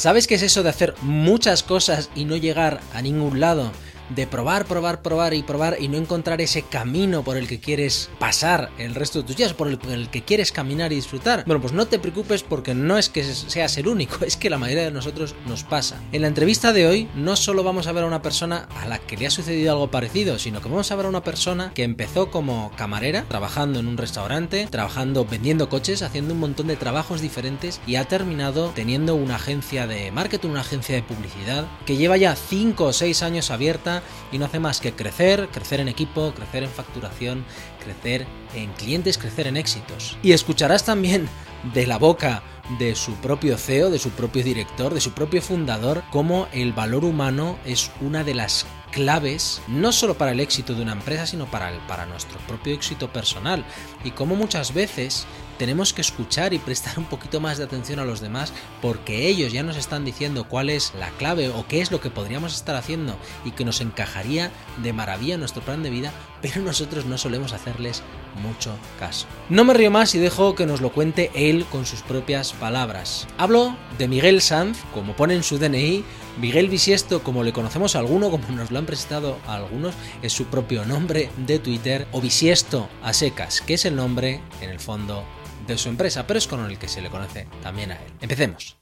¿Sabes qué es eso de hacer muchas cosas y no llegar a ningún lado? De probar, probar, probar y probar y no encontrar ese camino por el que quieres pasar el resto de tus días, por el, que quieres caminar y disfrutar. Bueno, pues no te preocupes porque no es que seas el único, es que la mayoría de nosotros nos pasa. En la entrevista de hoy no solo vamos a ver a una persona a la que le ha sucedido algo parecido, sino que vamos a ver a una persona que empezó como camarera, trabajando en un restaurante, trabajando vendiendo coches, haciendo un montón de trabajos diferentes y ha terminado teniendo una agencia de marketing, una agencia de publicidad que lleva ya 5 o 6 años abierta y no hace más que crecer, crecer en equipo, crecer en facturación, crecer en clientes, crecer en éxitos. Y escucharás también de la boca de su propio CEO, de su propio director, de su propio fundador, cómo el valor humano es una de las claves no solo para el éxito de una empresa, sino para, el, para nuestro propio éxito personal. Y cómo muchas veces tenemos que escuchar y prestar un poquito más de atención a los demás porque ellos ya nos están diciendo cuál es la clave o qué es lo que podríamos estar haciendo y que nos encajaría de maravilla en nuestro plan de vida, pero nosotros no solemos hacerles mucho caso. No me río más y dejo que nos lo cuente él con sus propias palabras. Hablo de Miguel Sanz, como pone en su DNI, Miguel Bisiesto, como le conocemos a alguno, como nos lo han presentado a algunos, es su propio nombre de Twitter, o Bisiesto a secas, que es el nombre, en el fondo, de su empresa, pero es con el que se le conoce también a él. Empecemos.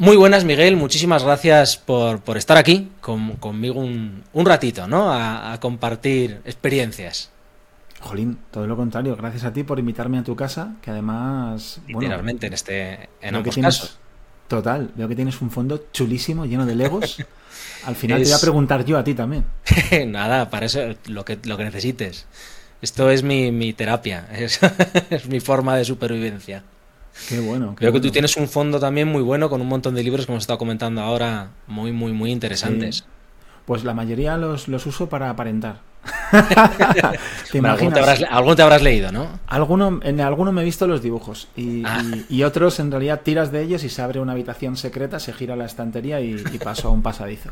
Muy buenas, Miguel. Muchísimas gracias por, estar aquí conmigo un, ratito, ¿no? A, compartir experiencias. Jolín, todo lo contrario. Gracias a ti por invitarme a tu casa, que además. Literalmente, en este. En ambos casos. Total, veo que tienes un fondo chulísimo, lleno de legos. Al final te voy a preguntar yo a ti también. Nada, para eso lo que, lo que necesites. Esto es mi, terapia, es, mi forma de supervivencia. Qué bueno. Creo que tú tienes un fondo también muy bueno con un montón de libros, como hemos estado comentando ahora, muy, muy, muy interesantes. Pues la mayoría los, los uso para aparentar. ¿Te Alguno te, habrás, leído, ¿no? Alguno, en alguno me he visto los dibujos ah. y, otros en realidad tiras de ellos y se abre una habitación secreta, se gira la estantería y, paso a un pasadizo.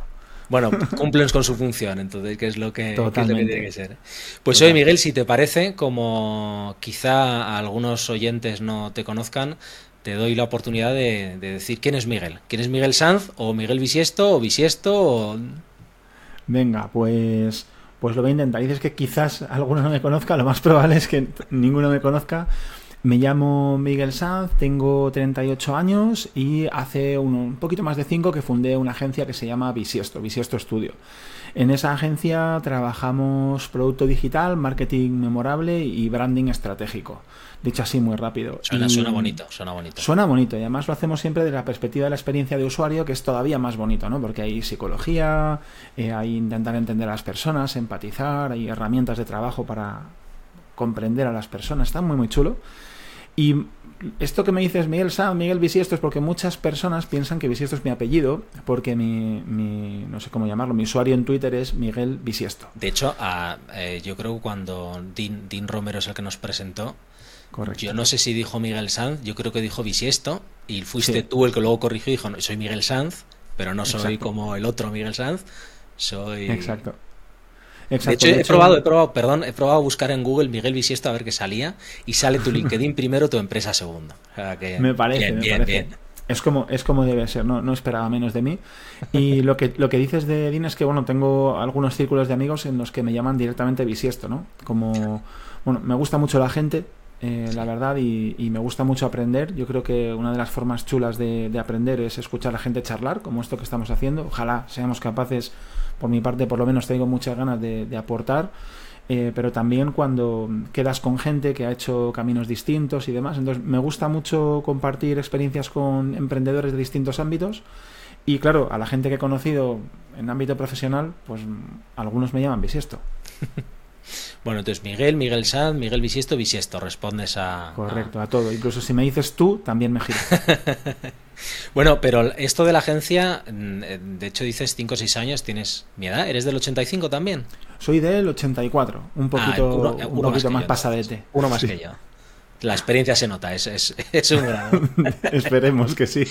Bueno, cumplen con su función, entonces, que es lo que, tiene que ser. Pues hoy, Miguel, si te parece, como quizá algunos oyentes no te conozcan, te doy la oportunidad de, decir quién es Miguel. ¿Quién es Miguel Sanz? ¿O Miguel Bisiesto? ¿O Bisiesto? Venga, pues pues lo voy a intentar. Dices que quizás alguno no me conozca, lo más probable es que ninguno me conozca. Me llamo Miguel Sanz, tengo 38 años y hace un, poquito más de 5 que fundé una agencia que se llama Bisiesto, Bisiesto Studio. En esa agencia trabajamos producto digital, marketing memorable y branding estratégico dicho así muy rápido. Suena, bonito, suena bonito. Suena bonito y además lo hacemos siempre desde la perspectiva de la experiencia de usuario, que es todavía más bonito, ¿no? Porque hay psicología, eh, hay intentar entender a las personas, empatizar, hay herramientas de trabajo para comprender a las personas, está muy muy chulo. Y esto que me dices Miguel Sam, Miguel Bisiesto, es porque muchas personas piensan que Bisiesto es mi apellido, porque mi, no sé cómo llamarlo, mi usuario en Twitter es Miguel Bisiesto. De hecho, eh, yo creo que cuando Dean, Dean Romero es el que nos presentó, yo no sé si dijo Miguel Sanz, yo creo que dijo Bisiesto, y fuiste tú el que luego corrigió y dijo, no, soy Miguel Sanz, pero no soy como el otro Miguel Sanz, soy... Exacto. De hecho, he probado, he probado, perdón, he probado a buscar en Google Miguel Bisiesto a ver qué salía y sale tu LinkedIn primero, tu empresa segundo. me parece, me parece. Es como, es como debe ser, no, no esperaba menos de mí. Y lo que, lo que dices de Dean es que, bueno, tengo algunos círculos de amigos en los que me llaman directamente bisiesto, ¿no? Como, bueno, me gusta mucho la gente, eh, la verdad, y, me gusta mucho aprender. Yo creo que una de las formas chulas de, aprender es escuchar a la gente charlar, como esto que estamos haciendo. Ojalá seamos capaces, por mi parte, por lo menos tengo muchas ganas de, aportar. Eh, pero también cuando quedas con gente que ha hecho caminos distintos y demás. Entonces, me gusta mucho compartir experiencias con emprendedores de distintos ámbitos. Y claro, a la gente que he conocido en ámbito profesional, pues algunos me llaman bisiesto. Bueno, entonces Miguel, Miguel Sanz, Miguel Bisiesto, Bisiesto, respondes a... Correcto, a, todo. Incluso si me dices tú, también me giro. bueno, pero esto de la agencia, mm, de hecho dices 5 o 6 años, tienes mi edad, ¿eres del 85 también? Soy del 84, un ah, poquito, un poquito más, pasadete. Uno más que yo. La experiencia se nota, es, es, es un Esperemos que sí.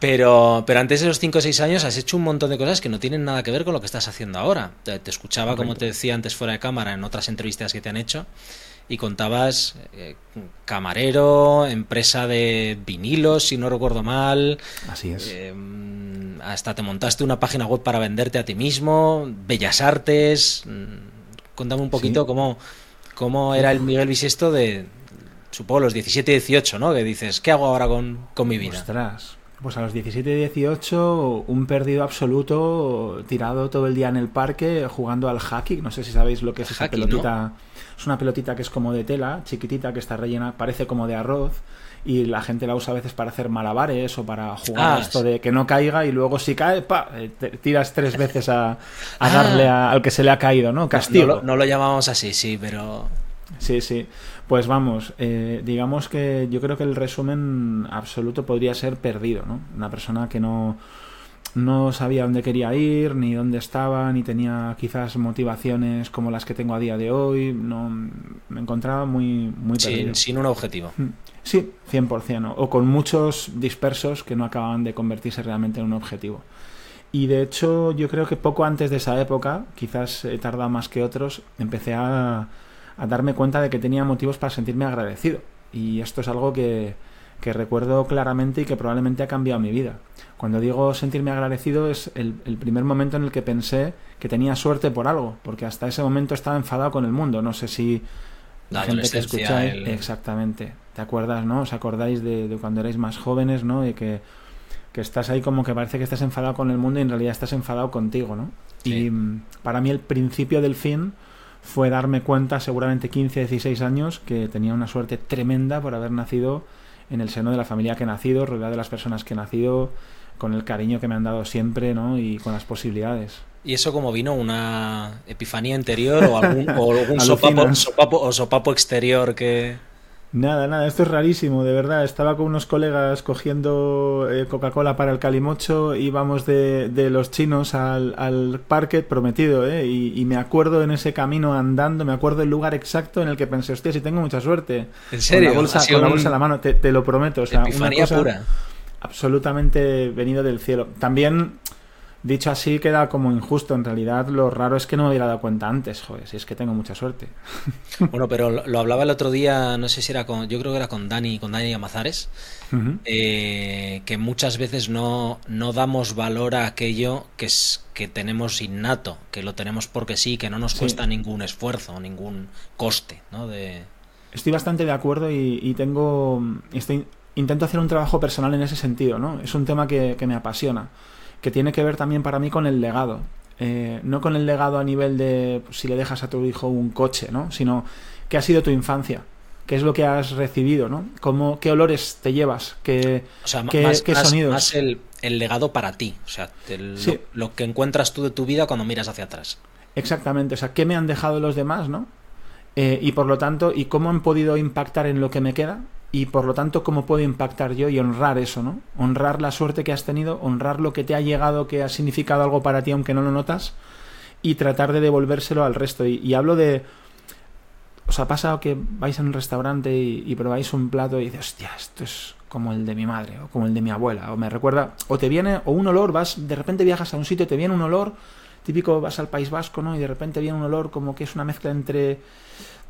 Pero, pero antes de esos 5 o 6 años has hecho un montón de cosas que no tienen nada que ver con lo que estás haciendo ahora. Te, escuchaba, como te decía antes fuera de cámara, en otras entrevistas que te han hecho. Y contabas eh, camarero, empresa de vinilos, si no recuerdo mal. Así es. Em, hasta te montaste una página web para venderte a ti mismo, bellas artes. Mm, cuéntame un poquito cómo, cómo era el Miguel Bisiesto de, supongo, los 17 y 18, ¿no? Que dices, ¿qué hago ahora con, con mi vida? Ostras, pues a los 17 y 18, un perdido absoluto, tirado todo el día en el parque jugando al hockey. No sé si sabéis lo que es esa pelotita. Es una pelotita que es como de tela, chiquitita, que está rellena, parece como de arroz. Y la gente la usa a veces para hacer malabares o para jugar ah, esto de que no caiga y luego si cae, pa, eh, tiras tres veces a, ah. darle al que se le ha caído, ¿no? Castigo. no lo llamamos así, sí, pero Sí, sí. Pues vamos, eh, digamos que yo creo que el resumen absoluto podría ser perdido, ¿no? Una persona que no, no sabía dónde quería ir, ni dónde estaba, ni tenía quizás motivaciones como las que tengo a día de hoy. No, me encontraba muy, muy perdido. Sin, un objetivo. Mm. Sí, 100%. O con muchos dispersos que no acababan de convertirse realmente en un objetivo. Y de hecho, yo creo que poco antes de esa época, quizás he tardado más que otros, empecé a a darme cuenta de que tenía motivos para sentirme agradecido. Y esto es algo que, que recuerdo claramente y que probablemente ha cambiado mi vida. Cuando digo sentirme agradecido es el, primer momento en el que pensé que tenía suerte por algo, porque hasta ese momento estaba enfadado con el mundo. No sé si la, gente que escucháis, exactamente, ¿te acuerdas, no? ¿Os acordáis de, cuando erais más jóvenes, no? Y que, que, estás ahí como que parece que estás enfadado con el mundo y en realidad estás enfadado contigo, ¿no? Y mm, para mí el principio del fin fue darme cuenta, seguramente 15, 16 años, que tenía una suerte tremenda por haber nacido en el seno de la familia que he nacido, rodeado de las personas que he nacido, con el cariño que me han dado siempre, ¿no? Y con las posibilidades. ¿Y eso como vino? ¿Una epifanía interior o algún, o algún sopapo, o sopapo exterior que, Nada, nada, esto es rarísimo, de verdad. Estaba con unos colegas cogiendo eh, Coca-Cola para el Calimocho, íbamos de, de los chinos al, al parque prometido, ¿eh? Y, me acuerdo en ese camino andando, me acuerdo el lugar exacto en el que pensé, hostia, si tengo mucha suerte. ¿En serio? Con la bolsa, con la bolsa en la mano, te, te, lo prometo. O sea, una cosa pura. absolutamente venido del cielo. También Dicho así queda como injusto. En realidad lo raro es que no me hubiera dado cuenta antes, joder, si es que tengo mucha suerte. Bueno, pero lo hablaba el otro día, no sé si era con, yo creo que era con Dani, con Dani Amazares, eh, que muchas veces no, no damos valor a aquello que es que tenemos innato, que lo tenemos porque sí, que no nos cuesta ningún esfuerzo, ningún coste, ¿no? De... Estoy bastante de acuerdo y, tengo, estoy, intento hacer un trabajo personal en ese sentido, ¿no? Es un tema que, que me apasiona que tiene que ver también para mí con el legado. Eh, no con el legado a nivel de pues, si le dejas a tu hijo un coche, ¿no? Sino qué ha sido tu infancia, qué es lo que has recibido, ¿no? Cómo, qué olores te llevas, qué, qué, sonidos. Más el, legado para ti, o sea, lo, que encuentras tú de tu vida cuando miras hacia atrás. Exactamente, o sea, qué me han dejado los demás, ¿no? Eh, y por lo tanto, y cómo han podido impactar en lo que me queda y por lo tanto cómo puedo impactar yo y honrar eso, ¿no? Honrar la suerte que has tenido, honrar lo que te ha llegado, que ha significado algo para ti aunque no lo notas y tratar de devolvérselo al resto. Y, hablo de... ¿Os ha pasado que vais a un restaurante y, probáis un plato y dices, hostia, esto es como el de mi madre o como el de mi abuela? O me recuerda, o te viene, o un olor, vas, de repente viajas a un sitio, te viene un olor, típico vas al País Vasco, ¿no? Y de repente viene un olor como que es una mezcla entre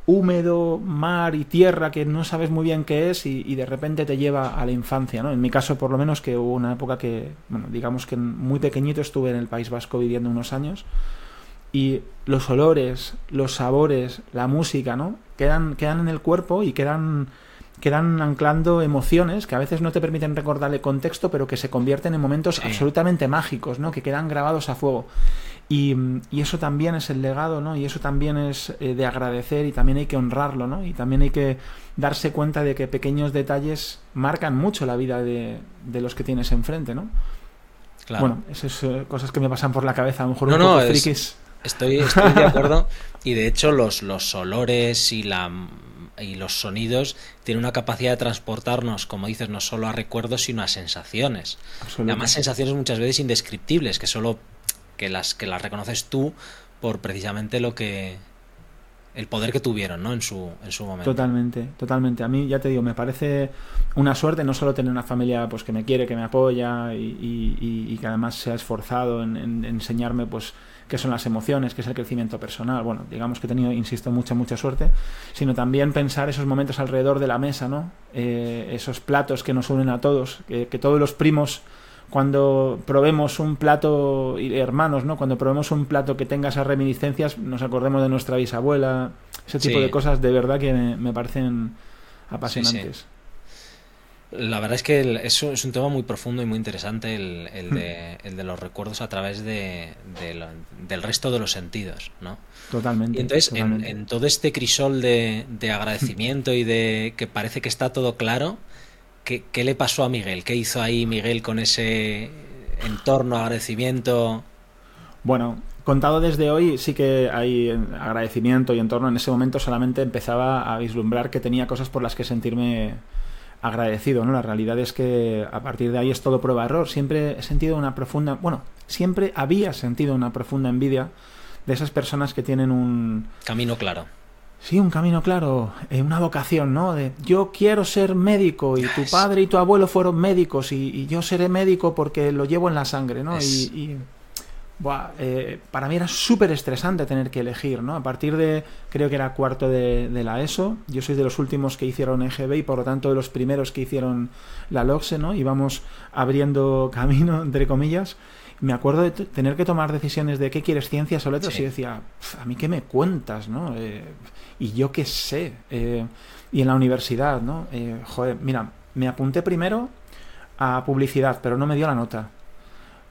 húmedo, mar y tierra que no sabes muy bien qué es y, de repente te lleva a la infancia, ¿no? En mi caso, por lo menos, que hubo una época que, bueno, digamos que muy pequeñito estuve en el País Vasco viviendo unos años y los olores, los sabores, la música, ¿no? Quedan, quedan en el cuerpo y quedan, quedan anclando emociones que a veces no te permiten recordar el contexto, pero que se convierten en momentos absolutamente mágicos, ¿no? Que quedan grabados a fuego. Y, eso también es el legado, ¿no? Y eso también es eh, de agradecer y también hay que honrarlo, ¿no? Y también hay que darse cuenta de que pequeños detalles marcan mucho la vida de, los que tienes enfrente, ¿no? Claro. Bueno, esas son eh, cosas que me pasan por la cabeza, a lo mejor un poco frikis. Estoy, estoy de acuerdo. y de hecho, los, los olores y la y los sonidos tienen una capacidad de transportarnos, como dices, no solo a recuerdos, sino a sensaciones. Además, sensaciones muchas veces indescriptibles, que solo que las, que las reconoces tú por precisamente lo que el poder que tuvieron ¿no? en, su, en su momento. Totalmente, totalmente. A mí, ya te digo, me parece una suerte no solo tener una familia pues que me quiere, que me apoya y, y, que además se ha esforzado en, enseñarme pues que son las emociones, que es el crecimiento personal. Bueno, digamos que he tenido, insisto, mucha, mucha suerte, sino también pensar esos momentos alrededor de la mesa, ¿no? Eh, esos platos que nos unen a todos, que, todos los primos cuando probemos un plato, hermanos, ¿no? Cuando probemos un plato que tenga esas reminiscencias, nos acordemos de nuestra bisabuela, ese tipo de cosas de verdad que me, parecen apasionantes. La verdad es que es, un tema muy profundo y muy interesante el, hmm. de, los recuerdos a través de, del resto de los sentidos, ¿no? Totalmente. Y entonces, En, todo este crisol de, agradecimiento y de que parece que está todo claro, ¿qué, le pasó a Miguel? ¿Qué hizo ahí Miguel con ese entorno, agradecimiento? Bueno, contado desde hoy, sí que hay agradecimiento y entorno. En ese momento solamente empezaba a vislumbrar que tenía cosas por las que sentirme agradecido, ¿no? La realidad es que a partir de ahí es todo prueba-error. Siempre he sentido una profunda, bueno, siempre había sentido una profunda envidia de esas personas que tienen un... Camino claro. Sí, un camino claro, eh, una vocación, ¿no? De yo quiero ser médico y tu padre y tu abuelo fueron médicos y, yo seré médico porque lo llevo en la sangre, ¿no? y eh, para mí era súper estresante tener que elegir, ¿no? A partir de, creo que era cuarto de, la ESO, yo soy de los últimos que hicieron EGB y por lo tanto de los primeros que hicieron la LOXE, ¿no? Íbamos abriendo camino, entre comillas. Me acuerdo de tener que tomar decisiones de qué quieres, ciencias o letras, y decía, a mí qué me cuentas, ¿no? Eh, y yo qué sé. Eh, y en la universidad, ¿no? joder, mira, me apunté primero a publicidad, pero no me dio la nota.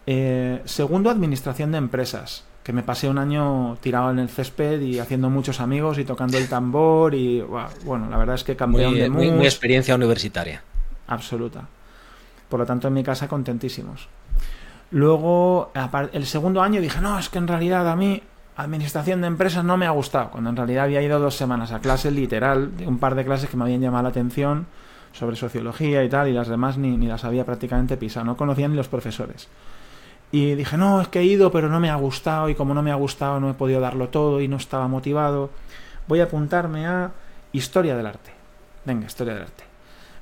Eh, segundo, administración de empresas, que me pasé un año tirado en el césped y haciendo muchos amigos y tocando el tambor y bueno, la verdad es que campeón de muy, muy experiencia universitaria. Absoluta. Por lo tanto, en mi casa contentísimos. Luego, el segundo año dije, no, es que en realidad a mí administración de empresas no me ha gustado, cuando en realidad había ido dos semanas a clase literal, un par de clases que me habían llamado la atención sobre sociología y tal, y las demás ni, ni las había prácticamente pisado, no conocían ni los profesores. Y dije, no, es que he ido, pero no me ha gustado y como no me ha gustado no he podido darlo todo y no estaba motivado. Voy a apuntarme a Historia del Arte. Venga, Historia del Arte.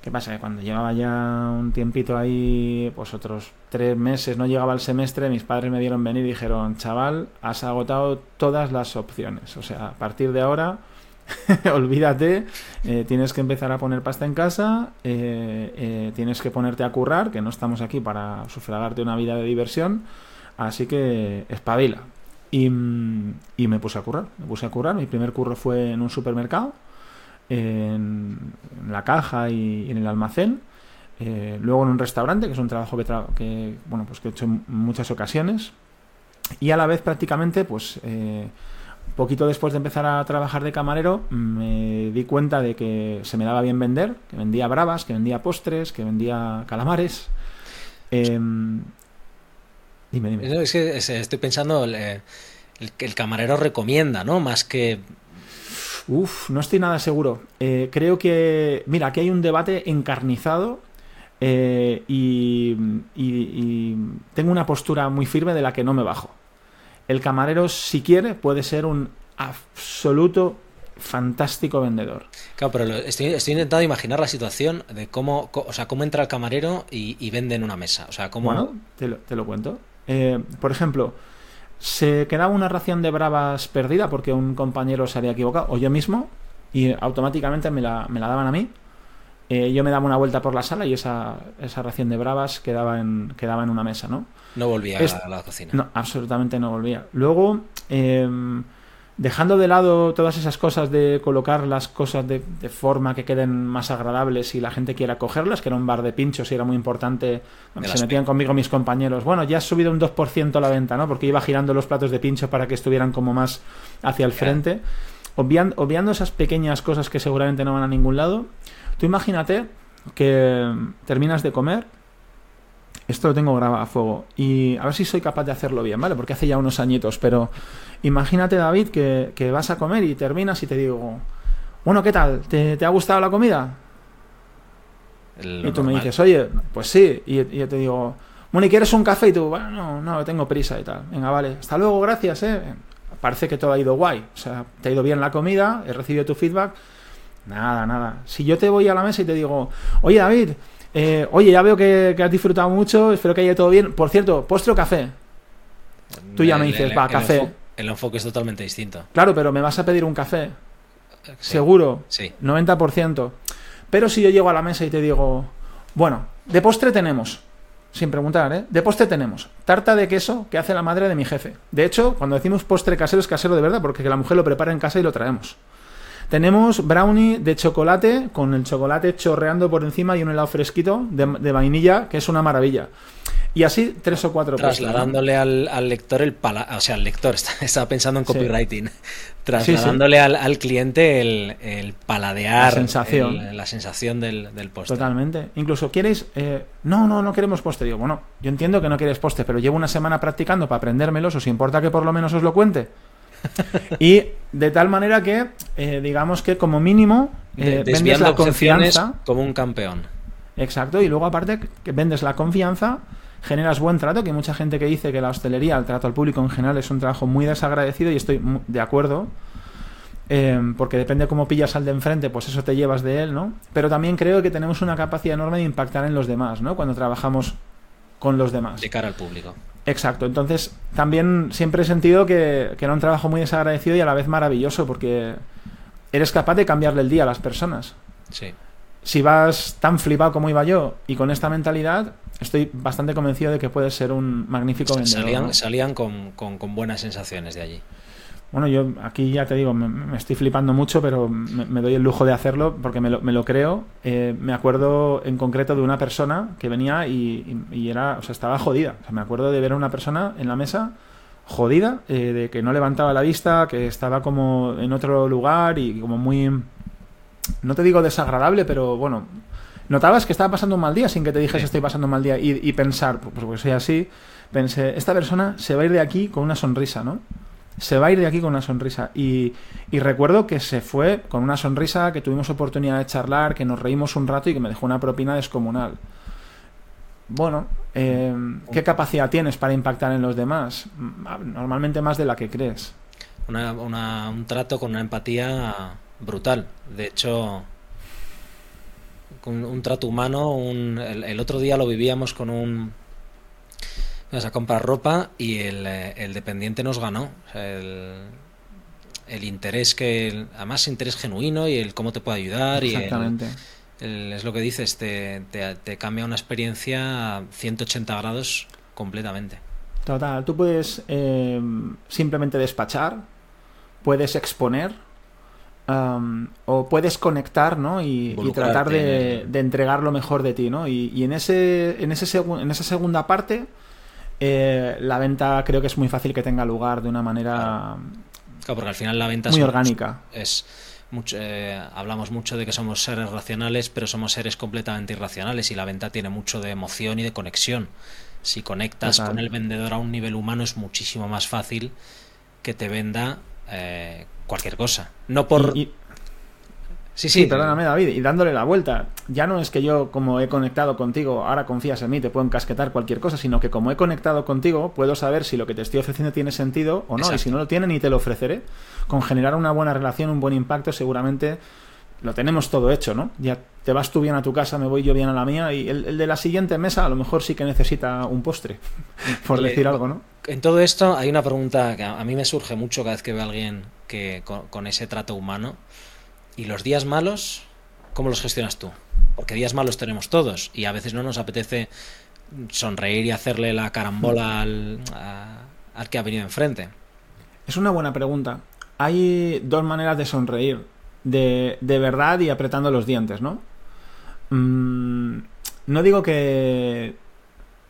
¿Qué pasa? Que cuando llevaba ya un tiempito ahí, pues otros tres meses, no llegaba el semestre, mis padres me dieron venir y dijeron, chaval, has agotado todas las opciones. O sea, a partir de ahora olvídate, eh, tienes que empezar a poner pasta en casa, eh, eh, tienes que ponerte a currar, que no estamos aquí para sufragarte una vida de diversión, así que espabila. Y, y, me puse a currar, me puse a currar, mi primer curro fue en un supermercado, en, la caja y, en el almacén, luego en un restaurante, que es un trabajo que, que, bueno, pues que he hecho en muchas ocasiones, y a la vez prácticamente pues Poquito después de empezar a trabajar de camarero, me di cuenta de que se me daba bien vender, que vendía bravas, que vendía postres, que vendía calamares. Em, dime, dime. Es que estoy pensando, el, el, camarero recomienda, ¿no? Más que Uf, no estoy nada seguro. Eh, creo que. Mira, aquí hay un debate encarnizado eh, y, tengo una postura muy firme de la que no me bajo el camarero, si quiere, puede ser un absoluto fantástico vendedor. Claro, pero estoy, intentando imaginar la situación de cómo, o sea, cómo entra el camarero y, vende en una mesa. O sea, cómo... Bueno, te lo, cuento. Eh, por ejemplo, se quedaba una ración de bravas perdida porque un compañero se había equivocado, o yo mismo, y automáticamente me la, me la daban a mí. Eh, yo me daba una vuelta por la sala y esa, esa ración de bravas quedaba en, quedaba en una mesa, ¿no? No volvía a la cocina. No, absolutamente no volvía. Luego, em, dejando de lado todas esas cosas de colocar las cosas de, forma que queden más agradables y la gente quiera cogerlas, que era un bar de pinchos y era muy importante, se metían conmigo mis compañeros, bueno, ya has subido un 2% la venta, ¿no? Porque iba girando los platos de pincho para que estuvieran como más hacia el frente. obviando esas pequeñas cosas que seguramente no van a ningún lado, Tú imagínate que terminas de comer, esto lo tengo grabado a fuego, y a ver si soy capaz de hacerlo bien, ¿vale? Porque hace ya unos añitos, pero imagínate, David, que, vas a comer y terminas y te digo, bueno, ¿qué tal? ¿Te, ha gustado la comida? y tú me dices, oye, pues sí, y, yo te digo, bueno, ¿y quieres un café? Y tú, bueno, no, no, tengo prisa y tal. Venga, vale, hasta luego, gracias, ¿eh? Parece que todo ha ido guay, o sea, te ha ido bien la comida, he recibido tu feedback, Nada, nada. Si yo te voy a la mesa y te digo, oye David, eh, oye, ya veo que, has disfrutado mucho, espero que haya todo bien. Por cierto, postre o café. Tú ya me dices, va, café. el enfoque es totalmente distinto. Claro, pero me vas a pedir un café. Seguro. Sí. 90%. Pero si yo llego a la mesa y te digo, bueno, de postre tenemos, sin preguntar, ¿eh? De postre tenemos tarta de queso que hace la madre de mi jefe. De hecho, cuando decimos postre casero es casero de verdad, porque la mujer lo prepara en casa y lo traemos. Tenemos brownie de chocolate con el chocolate chorreando por encima y un helado fresquito de, vainilla, que es una maravilla. Y así tres o cuatro Trasladándole al, lector el pala o sea, al lector, estaba pensando en copywriting. Trasladándole Al, cliente el, paladear, la sensación, la sensación del, del postre. Totalmente. Incluso, ¿quieres? Eh, no, no, no queremos postre. Digo, bueno, yo entiendo que no quieres postre, pero llevo una semana practicando para aprendérmelos. ¿Os importa que por lo menos os lo cuente? y de tal manera que, eh, digamos que como mínimo, eh, vendes la confianza. Como un campeón. Exacto, y luego aparte que vendes la confianza, generas buen trato, que hay mucha gente que dice que la hostelería, el trato al público en general es un trabajo muy desagradecido y estoy de acuerdo. Eh, porque depende cómo pillas al de enfrente, pues eso te llevas de él, ¿no? Pero también creo que tenemos una capacidad enorme de impactar en los demás, ¿no? Cuando trabajamos con los demás. De cara al público. Exacto, entonces también siempre he sentido que, era un trabajo muy desagradecido y a la vez maravilloso porque eres capaz de cambiarle el día a las personas. Sí. Si vas tan flipado como iba yo y con esta mentalidad, estoy bastante convencido de que puedes ser un magnífico vendedor. Salían, salían con, con buenas sensaciones de allí. Bueno, yo aquí ya te digo, me, estoy flipando mucho, pero me, doy el lujo de hacerlo porque me lo, me lo creo. Eh, me acuerdo en concreto de una persona que venía y, era, o sea, estaba jodida. O sea, me acuerdo de ver a una persona en la mesa jodida, eh, de que no levantaba la vista, que estaba como en otro lugar y como muy, no te digo desagradable, pero bueno, notabas que estaba pasando un mal día sin que te dijese estoy pasando un mal día y, y pensar, pues porque soy así, pensé, esta persona se va a ir de aquí con una sonrisa, ¿no? Se va a ir de aquí con una sonrisa. Y, recuerdo que se fue con una sonrisa, que tuvimos oportunidad de charlar, que nos reímos un rato y que me dejó una propina descomunal. Bueno, eh, ¿qué capacidad tienes para impactar en los demás? Normalmente más de la que crees. un trato con una empatía brutal. De hecho, con un trato humano, el otro día lo vivíamos con un vas a comprar ropa y el, eh, dependiente nos ganó. el, interés que, además interés genuino y el cómo te puede ayudar. Exactamente. Y es lo que dices, te, te, cambia una experiencia a 180 grados completamente. Total, tú puedes eh, simplemente despachar, puedes exponer o puedes conectar ¿no? y, tratar de, entregar lo mejor de ti. ¿no? Y, en, ese, en, ese en esa segunda parte eh, la venta creo que es muy fácil que tenga lugar de una manera claro. porque al final la venta muy orgánica. Es mucho, eh, hablamos mucho de que somos seres racionales, pero somos seres completamente irracionales y la venta tiene mucho de emoción y de conexión. Si conectas con el vendedor a un nivel humano es muchísimo más fácil que te venda eh, cualquier cosa. No por... Sí, sí, perdóname David, y dándole la vuelta, ya no es que yo como he conectado contigo, ahora confías en mí, te puedo encasquetar cualquier cosa, sino que como he conectado contigo, puedo saber si lo que te estoy ofreciendo tiene sentido o no, y si no lo tiene, ni te lo ofreceré. Con generar una buena relación, un buen impacto, seguramente lo tenemos todo hecho, ¿no? Ya te vas tú bien a tu casa, me voy yo bien a la mía, y el, de la siguiente mesa a lo mejor sí que necesita un postre, por decir algo, ¿no? En todo esto hay una pregunta que a mí me surge mucho cada vez que veo a alguien que con ese trato humano ¿Y los días malos, cómo los gestionas tú? Porque días malos tenemos todos y a veces no nos apetece sonreír y hacerle la carambola al, que ha venido enfrente. Es una buena pregunta. Hay dos maneras de sonreír, de, verdad y apretando los dientes, ¿no? Mm, no digo que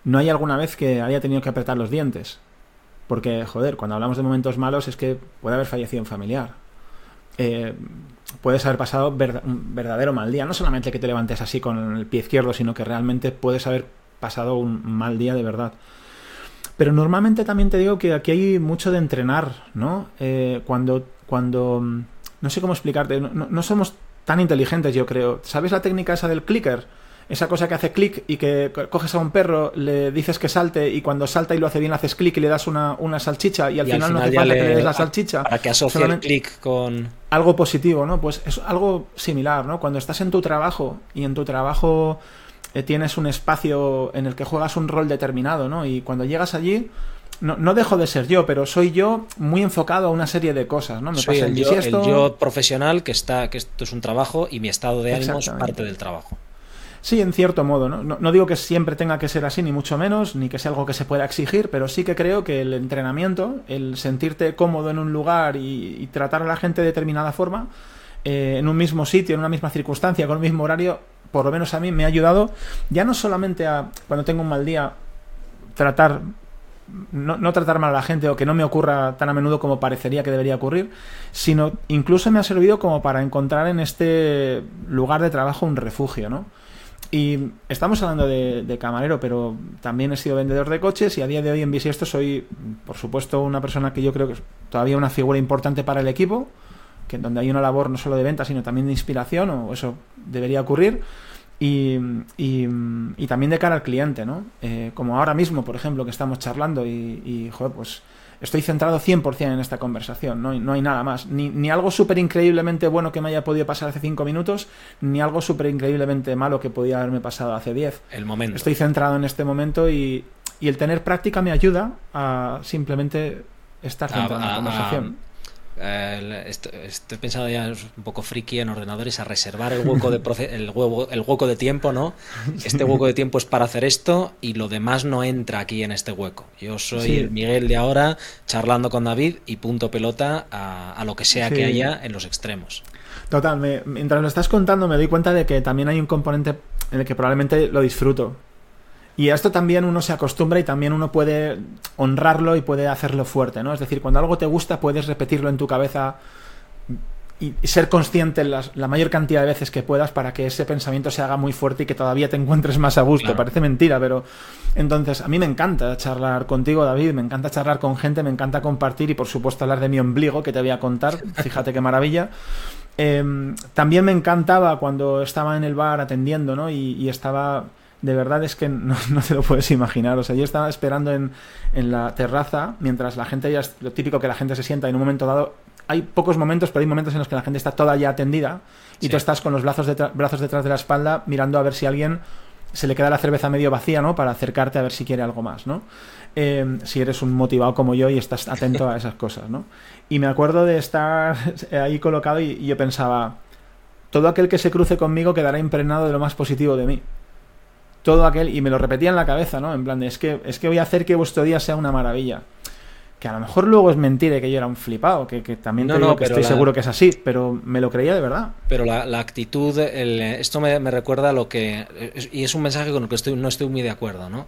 no hay alguna vez que haya tenido que apretar los dientes, porque, joder, cuando hablamos de momentos malos es que puede haber fallecido un familiar. Eh, puedes haber pasado un verdadero mal día. No solamente que te levantes así con el pie izquierdo, sino que realmente puedes haber pasado un mal día de verdad. Pero normalmente también te digo que aquí hay mucho de entrenar, ¿no? Eh, cuando, cuando... Mm, no sé cómo explicarte, no somos tan inteligentes, yo creo. ¿Sabes la técnica esa del clicker? esa cosa que hace clic y que coges a un perro, le dices que salte y cuando salta y lo hace bien haces clic y le das una, salchicha y al, final, no hace falta que le des la salchicha. Para que asocie el clic con... Algo positivo, ¿no? Pues es algo similar, ¿no? Cuando estás en tu trabajo y en tu trabajo eh, tienes un espacio en el que juegas un rol determinado, ¿no? Y cuando llegas allí no, dejo de ser yo, pero soy yo muy enfocado a una serie de cosas, ¿no? Me pasa el, yo, el yo profesional que está, que esto es un trabajo y mi estado de ánimo es parte del trabajo. Sí, en cierto modo, ¿no? ¿no? digo que siempre tenga que ser así, ni mucho menos, ni que sea algo que se pueda exigir, pero sí que creo que el entrenamiento, el sentirte cómodo en un lugar y, tratar a la gente de determinada forma, eh, en un mismo sitio, en una misma circunstancia, con el mismo horario, por lo menos a mí me ha ayudado ya no solamente a, cuando tengo un mal día, tratar no, tratar mal a la gente o que no me ocurra tan a menudo como parecería que debería ocurrir, sino incluso me ha servido como para encontrar en este lugar de trabajo un refugio, ¿no? Y estamos hablando de, camarero, pero también he sido vendedor de coches y a día de hoy en Bisiesto soy, por supuesto, una persona que yo creo que es todavía una figura importante para el equipo, que donde hay una labor no solo de venta, sino también de inspiración, o eso debería ocurrir. Y, y, también de cara al cliente, ¿no? Eh, como ahora mismo, por ejemplo, que estamos charlando y, y joder, pues estoy centrado 100% en esta conversación, no, no hay nada más. Ni, ni algo súper increíblemente bueno que me haya podido pasar hace 5 minutos, ni algo súper increíblemente malo que podía haberme pasado hace 10. El momento. Estoy centrado en este momento y, y el tener práctica me ayuda a simplemente estar centrado en la conversación. Eh, estoy, pensando ya un poco friki en ordenadores a reservar el hueco de el, huevo, el hueco de tiempo, ¿no? Este hueco de tiempo es para hacer esto y lo demás no entra aquí en este hueco. Yo soy el Miguel de ahora charlando con David y punto pelota a, lo que sea que haya en los extremos. Total, mientras lo estás contando me doy cuenta de que también hay un componente en el que probablemente lo disfruto. Y a esto también uno se acostumbra y también uno puede honrarlo y puede hacerlo fuerte, ¿no? Es decir, cuando algo te gusta puedes repetirlo en tu cabeza y ser consciente la, mayor cantidad de veces que puedas para que ese pensamiento se haga muy fuerte y que todavía te encuentres más a gusto. Parece mentira, pero entonces a mí me encanta charlar contigo, David, me encanta charlar con gente, me encanta compartir y por supuesto hablar de mi ombligo que te voy a contar. Fíjate qué maravilla. Em, también me encantaba cuando estaba en el bar atendiendo, ¿no? y estaba de verdad es que no, te lo puedes imaginar. O sea, yo estaba esperando en, en, la terraza mientras la gente ya es lo típico que la gente se sienta en un momento dado. Hay pocos momentos, pero hay momentos en los que la gente está toda ya atendida y tú estás con los brazos, brazos detrás de la espalda mirando a ver si alguien se le queda la cerveza medio vacía, ¿no? Para acercarte a ver si quiere algo más, ¿no? Eh, si eres un motivado como yo y estás atento a esas cosas, ¿no? Y me acuerdo de estar ahí colocado y yo pensaba, todo aquel que se cruce conmigo quedará impregnado de lo más positivo de mí todo aquel, y me lo repetía en la cabeza, ¿no? En plan de, es que, es que voy a hacer que vuestro día sea una maravilla. Que a lo mejor luego es mentira que yo era un flipado, que, también no, que estoy seguro que es así, pero me lo creía de verdad. Pero la, actitud, esto me, recuerda a lo que. Y es un mensaje con el que estoy, no estoy muy de acuerdo, ¿no?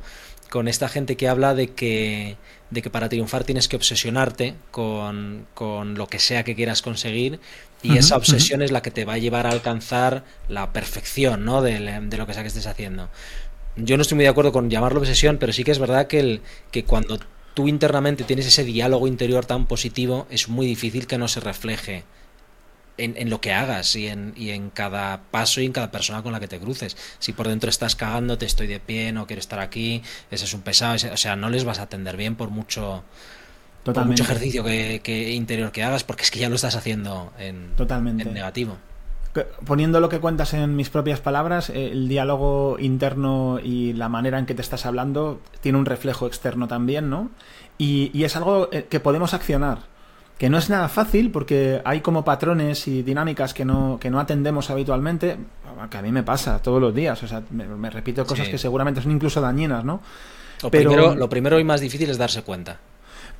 Con esta gente que habla de que, de que para triunfar tienes que obsesionarte con, con lo que sea que quieras conseguir y esa obsesión es la que te va a llevar a alcanzar la perfección ¿no? de, de, lo que sea que estés haciendo yo no estoy muy de acuerdo con llamarlo obsesión, pero sí que es verdad que, el, que cuando tú internamente tienes ese diálogo interior tan positivo, es muy difícil que no se refleje en, lo que hagas y en, y en, cada paso y en cada persona con la que te cruces. Si por dentro estás cagando, te estoy de pie, no quiero estar aquí, ese es un pesado, o sea, no les vas a atender bien por mucho, mucho ejercicio que, interior que hagas, porque es que ya lo estás haciendo en, Totalmente. en negativo poniendo lo que cuentas en mis propias palabras, eh, el diálogo interno y la manera en que te estás hablando tiene un reflejo externo también, ¿no? Y, es algo eh, que podemos accionar, que no es nada fácil porque hay como patrones y dinámicas que no, que no atendemos habitualmente, que a mí me pasa todos los días, o sea, me, repito cosas que seguramente son incluso dañinas, ¿no? Pero... lo primero y más difícil es darse cuenta.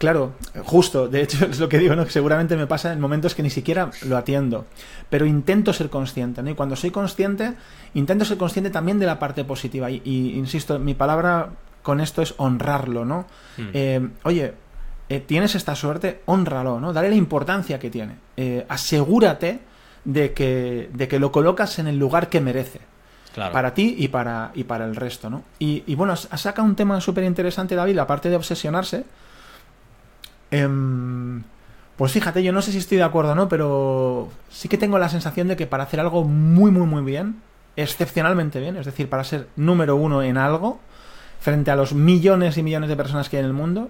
Claro, justo, de hecho es lo que digo, ¿no? que seguramente me pasa en momentos que ni siquiera lo atiendo, pero intento ser consciente, ¿no? y cuando soy consciente, intento ser consciente también de la parte positiva, y, insisto, mi palabra con esto es honrarlo, ¿no? Hmm. Eh, oye, eh, tienes esta suerte, honralo, ¿no? Dale la importancia que tiene, eh, asegúrate de que, de que lo colocas en el lugar que merece. Para ti y para, y para el resto, ¿no? Y, y bueno, saca un tema súper interesante, David, aparte de obsesionarse, Em, pues fíjate, yo no sé si estoy de acuerdo o no, pero sí que tengo la sensación de que para hacer algo muy, muy, muy bien, excepcionalmente bien, es decir, para ser número uno en algo, frente a los millones y millones de personas que hay en el mundo,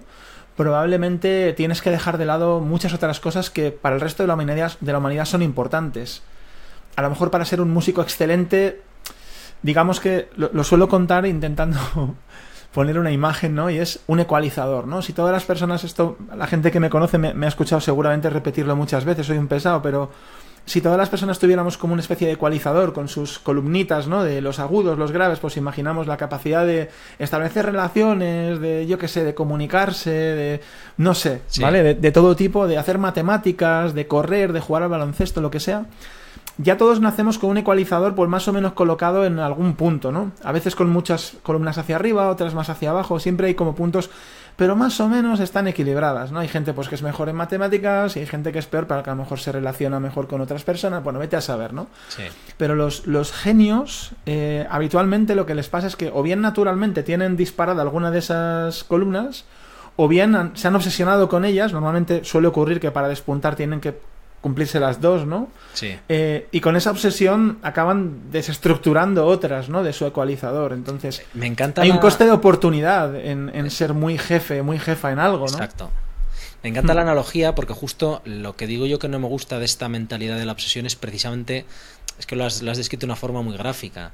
probablemente tienes que dejar de lado muchas otras cosas que para el resto de la humanidad, de la humanidad son importantes. A lo mejor para ser un músico excelente, digamos que lo suelo contar intentando poner una imagen, ¿no? Y es un ecualizador, ¿no? Si todas las personas, esto, la gente que me conoce me, me ha escuchado seguramente repetirlo muchas veces, soy un pesado, pero si todas las personas tuviéramos como una especie de ecualizador con sus columnitas, ¿no? De los agudos, los graves, pues imaginamos la capacidad de establecer relaciones, de, yo qué sé, de comunicarse, de, no sé, ¿vale? De, de, todo tipo, de hacer matemáticas, de correr, de jugar al baloncesto, lo que sea. Ya todos nacemos con un ecualizador, pues más o menos colocado en algún punto, ¿no? A veces con muchas columnas hacia arriba, otras más hacia abajo, siempre hay como puntos pero más o menos están equilibradas, ¿no? Hay gente pues que es mejor en matemáticas y hay gente que es peor para que a lo mejor se relaciona mejor con otras personas, bueno, vete a saber, ¿no? Sí. Pero los, los genios, eh, habitualmente lo que les pasa es que o bien naturalmente tienen disparada alguna de esas columnas, o bien se han obsesionado con ellas, normalmente suele ocurrir que para despuntar tienen que cumplirse las dos, ¿no? Sí. Eh, y con esa obsesión acaban desestructurando otras, ¿no? De su ecualizador. Entonces, me encanta. Hay un coste de oportunidad en, ser muy jefe, muy jefa en algo, ¿no? Exacto. Me encanta la analogía porque justo lo que digo yo que no me gusta de esta mentalidad de la obsesión es precisamente, es que lo has, lo has descrito de una forma muy gráfica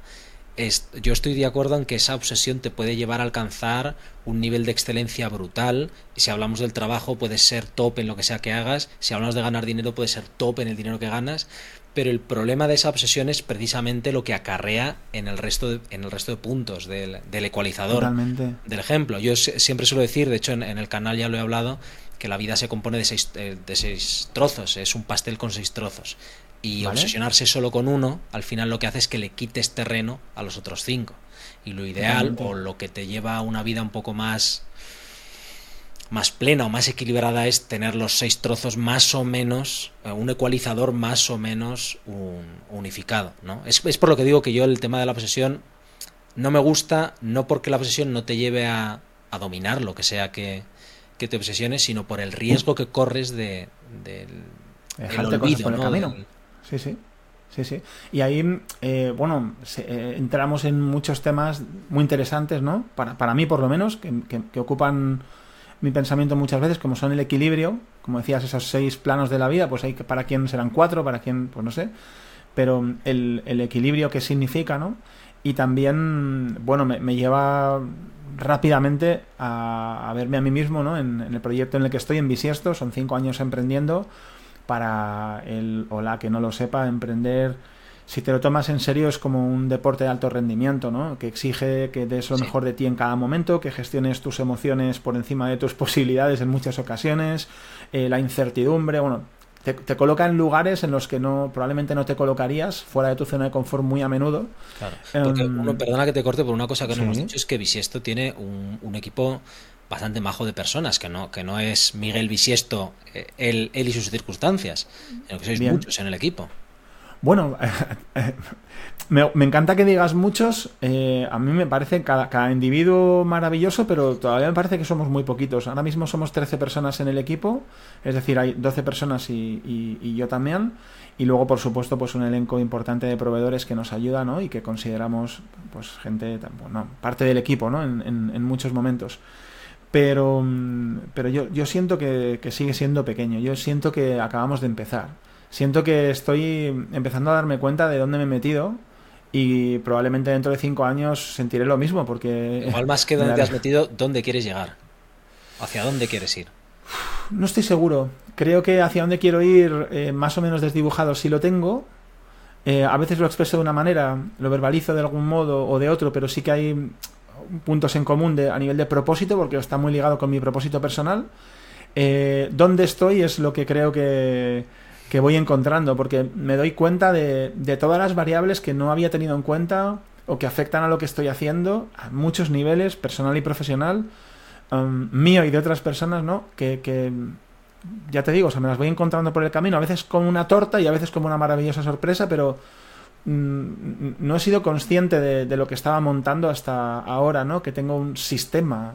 yo estoy de acuerdo en que esa obsesión te puede llevar a alcanzar un nivel de excelencia brutal. Y si hablamos del trabajo, puedes ser top en lo que sea que hagas. Si hablamos de ganar dinero, puedes ser top en el dinero que ganas. Pero el problema de esa obsesión es precisamente lo que acarrea en el resto de, en el resto de puntos del, ecualizador del ejemplo. Yo siempre suelo decir, de hecho en, el canal ya lo he hablado, que la vida se compone de seis, eh, de seis trozos, es un pastel con seis trozos y obsesionarse solo con uno, al final lo que hace es que le quites terreno a los otros cinco. Y lo ideal, o lo que te lleva a una vida un poco más más plena o más equilibrada es tener los seis trozos más o menos, eh, un ecualizador más o menos unificado. ¿no? Es, es, por lo que digo que yo el tema de la obsesión no me gusta, no porque la obsesión no te lleve a, a dominar lo que sea que, que, te obsesiones, sino por el riesgo que corres de, del olvido, ¿no? camino. Sí, sí. Sí, sí. Y ahí, eh, bueno, eh, entramos en muchos temas muy interesantes, ¿no? Para, para mí, por lo menos, que, que, ocupan mi pensamiento muchas veces, como son el equilibrio, como decías, esos seis planos de la vida, pues hay para quien serán cuatro, para quien, pues no sé, pero el, el equilibrio que significa, ¿no? Y también, bueno, me, me lleva rápidamente a, a, verme a mí mismo, ¿no? En, en, el proyecto en el que estoy, en Bisiesto, son cinco años emprendiendo para el o la que no lo sepa, emprender, si te lo tomas en serio, es como un deporte de alto rendimiento, ¿no? Que exige que des lo mejor de ti en cada momento, que gestiones tus emociones por encima de tus posibilidades en muchas ocasiones, eh, la incertidumbre, bueno, te, coloca en lugares en los que no probablemente no te colocarías fuera de tu zona de confort muy a menudo. Claro. Em, perdona que te corte por una cosa que no hemos dicho, es que Bisiesto tiene un, un equipo bastante majo de personas, que no, que no es Miguel Bisiesto, eh, él, él y sus circunstancias, sino que sois muchos en el equipo. Bueno, me, me, encanta que digas muchos. Eh, a mí me parece cada, cada, individuo maravilloso, pero todavía me parece que somos muy poquitos. Ahora mismo somos 13 personas en el equipo, es decir, hay 12 personas y, y, y yo también. Y luego, por supuesto, pues un elenco importante de proveedores que nos ayuda, ¿no? Y que consideramos, pues, gente, bueno, parte del equipo, ¿no? En, en, en muchos momentos. Pero, mm, pero yo, yo siento que, sigue siendo pequeño, yo siento que acabamos de empezar. Siento que estoy empezando a darme cuenta de dónde me he metido y probablemente dentro de cinco años sentiré lo mismo porque... Igual más que dónde te has metido, ¿dónde quieres llegar? ¿Hacia dónde quieres ir? No estoy seguro. Creo que hacia dónde quiero ir eh, más o menos desdibujado sí lo tengo. Eh, a veces lo expreso de una manera, lo verbalizo de algún modo o de otro, pero sí que hay puntos en común de, a nivel de propósito, porque está muy ligado con mi propósito personal. Eh, ¿Dónde estoy? Es lo que creo que, que voy encontrando, porque me doy cuenta de, de, todas las variables que no había tenido en cuenta o que afectan a lo que estoy haciendo a muchos niveles, personal y profesional, um, mío y de otras personas, ¿no? Que, que, ya te digo, o sea, me las voy encontrando por el camino, a veces como una torta y a veces como una maravillosa sorpresa, pero no he sido consciente de, lo que estaba montando hasta ahora, ¿no? Que tengo un sistema,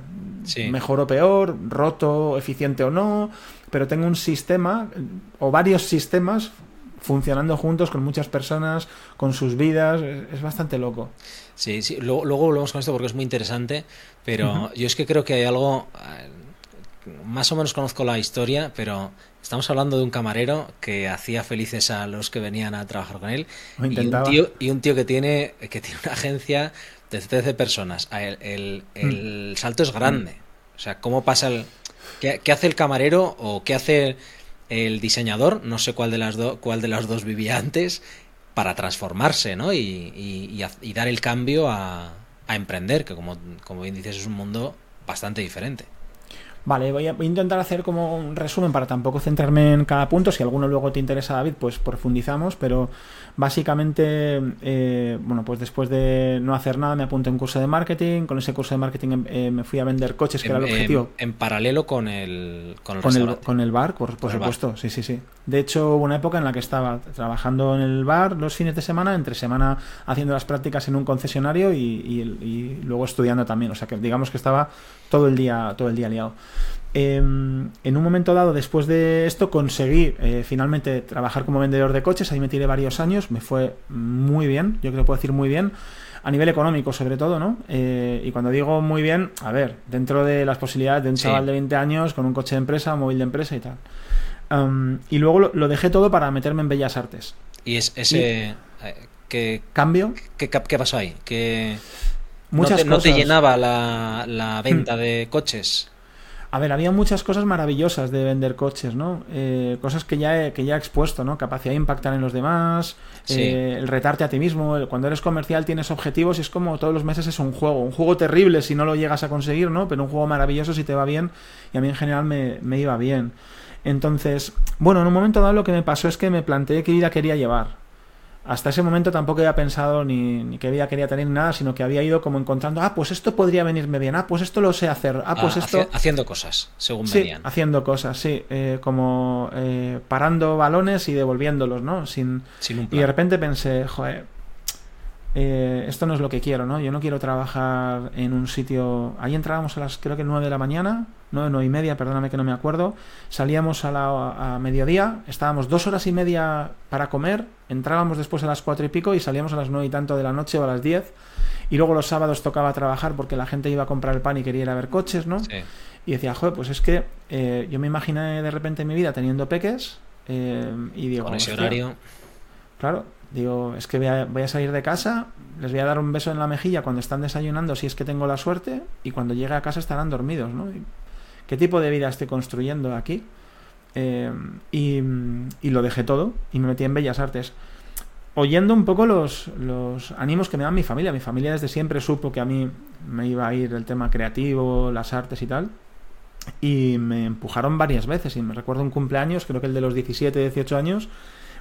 mejor o peor, roto, eficiente o no, pero tengo un sistema o varios sistemas funcionando juntos con muchas personas, con sus vidas, es, bastante loco. Sí, sí, luego, luego, volvemos con esto porque es muy interesante, pero yo es que creo que hay algo, eh, más o menos conozco la historia, pero Estamos hablando de un camarero que hacía felices a los que venían a trabajar con él. Y un, tío, y un tío que tiene, que tiene una agencia de 13 personas, el, el, mm. salto es grande. O sea, ¿cómo pasa el... ¿Qué, hace el camarero o qué hace el diseñador? No sé cuál de las, cuál de las dos vivía antes para transformarse, ¿no? Y, y, dar el cambio a, a emprender, que como, como bien dices es un mundo bastante diferente. Vale, voy a, intentar hacer como un resumen para tampoco centrarme en cada punto. Si alguno luego te interesa, David, pues profundizamos. Pero básicamente, eh, bueno, pues después de no hacer nada, me apunté a un curso de marketing. Con ese curso de marketing eh, me fui a vender coches, que era el objetivo. En, paralelo con el, con el, con el, bar, por, supuesto. Sí, sí, sí. De hecho, hubo una época en la que estaba trabajando en el bar los fines de semana, entre semana haciendo las prácticas en un concesionario y, y luego estudiando también. O sea que digamos que estaba todo el día, todo el día liado. Em, en un momento dado, después de esto, conseguí eh, finalmente trabajar como vendedor de coches. Ahí me tiré varios años, me fue muy bien, yo creo que puedo decir muy bien, a nivel económico sobre todo, ¿no? Eh, y cuando digo muy bien, a ver, dentro de las posibilidades de un chaval de 20 años con un coche de empresa, un móvil de empresa y tal. Em, y luego lo, dejé todo para meterme en Bellas Artes. ¿Y es ese... Eh, ¿Cambio? ¿Qué, qué pasó ahí? Que no te, llenaba la, venta de coches. A ver, había muchas cosas maravillosas de vender coches, ¿no? Eh, cosas que ya, he, que ya he expuesto, ¿no? Capacidad de impactar en los demás, eh, el retarte a ti mismo. cuando eres comercial tienes objetivos y es como todos los meses es un juego. Un juego terrible si no lo llegas a conseguir, ¿no? Pero un juego maravilloso si te va bien. Y a mí en general me, me iba bien. Entonces, bueno, en un momento dado lo que me pasó es que me planteé qué vida quería llevar hasta ese momento tampoco había pensado ni, ni que vida quería tener nada, sino que había ido como encontrando, ah, pues esto podría venirme bien, ah, pues esto lo sé hacer, ah, pues ah, esto... Haciendo cosas, según sí, venían. haciendo cosas, sí, eh, como eh, parando balones y devolviéndolos, ¿no? Sin, Sin un Y de repente pensé, joder, eh, esto no es lo que quiero, ¿no? Yo no quiero trabajar en un sitio... Ahí entrábamos a las, creo que 9 de la mañana, 9, 9 y media, perdóname que no me acuerdo. Salíamos a, la, a mediodía, estábamos dos horas y media para comer, entrábamos después a las 4 y pico y salíamos a las 9 y tanto de la noche o a las 10. Y luego los sábados tocaba trabajar porque la gente iba a comprar el pan y quería ir a ver coches, ¿no? Y decía, joder, pues es que eh, yo me imaginé de repente mi vida teniendo peques eh, y digo... Con ese horario. Claro, Digo, es que voy a, salir de casa, les voy a dar un beso en la mejilla cuando están desayunando, si es que tengo la suerte, y cuando llegue a casa estarán dormidos, ¿no? ¿Qué tipo de vida estoy construyendo aquí? Eh, y, lo dejé todo y me metí en Bellas Artes. Oyendo un poco los, los ánimos que me dan mi familia. Mi familia desde siempre supo que a mí me iba a ir el tema creativo, las artes y tal. Y me empujaron varias veces. Y me recuerdo un cumpleaños, creo que el de los 17, 18 años,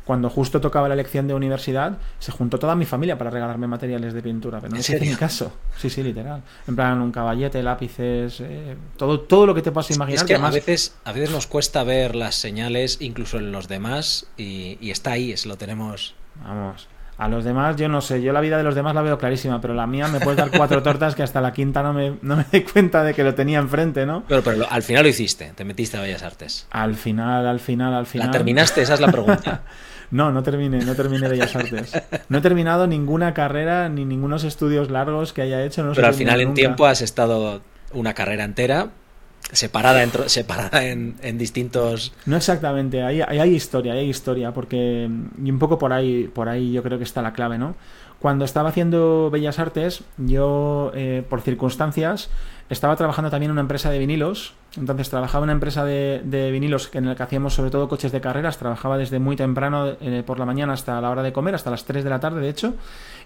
cuando justo tocaba la elección de universidad, se juntó toda mi familia para regalarme materiales de pintura, pero no hice mi caso. Sí, sí, literal. En plan, un caballete, lápices, eh, todo, todo lo que te puedas imaginar. Es que, a, veces, a veces nos cuesta ver las señales, incluso en los demás, y, está ahí, es lo tenemos. Vamos. A los demás, yo no sé, yo la vida de los demás la veo clarísima, pero la mía me puedes dar cuatro tortas que hasta la quinta no me, no me doy cuenta de que lo tenía enfrente, ¿no? Pero, pero al final lo hiciste, te metiste a Bellas Artes. Al final, al final, al final. ¿La terminaste? Esa es la pregunta. No, no terminé, no terminé Bellas Artes. No he terminado ninguna carrera ni ningunos estudios largos que haya hecho. Pero al final en tiempo has estado una carrera entera separada, en, separada en, distintos... No exactamente, hay, hay, historia, hay historia, porque... Y un poco por ahí, por ahí yo creo que está la clave, ¿no? Cuando estaba haciendo Bellas Artes, yo, eh, por circunstancias, estaba trabajando también en una empresa de vinilos. Entonces trabajaba en una empresa de, vinilos en la que hacíamos sobre todo coches de carreras. Trabajaba desde muy temprano eh, por la mañana hasta la hora de comer, hasta las 3 de la tarde de hecho.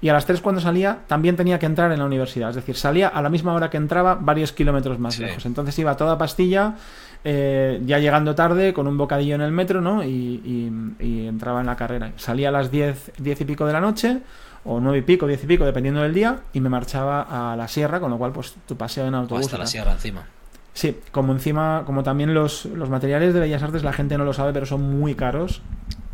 Y a las 3 cuando salía también tenía que entrar en la universidad. Es decir, salía a la misma hora que entraba varios kilómetros más lejos. Entonces iba toda pastilla, eh, ya llegando tarde con un bocadillo en el metro, ¿no? Y, y entraba en la carrera. Salía a las 10, 10 y pico de la noche o nueve y pico, diez y pico, dependiendo del día, y me marchaba a la sierra, con lo cual, pues tu paseo en autobús. hasta la sierra encima. Sí, como encima, como también los, materiales de Bellas Artes, la gente no lo sabe, pero son muy caros.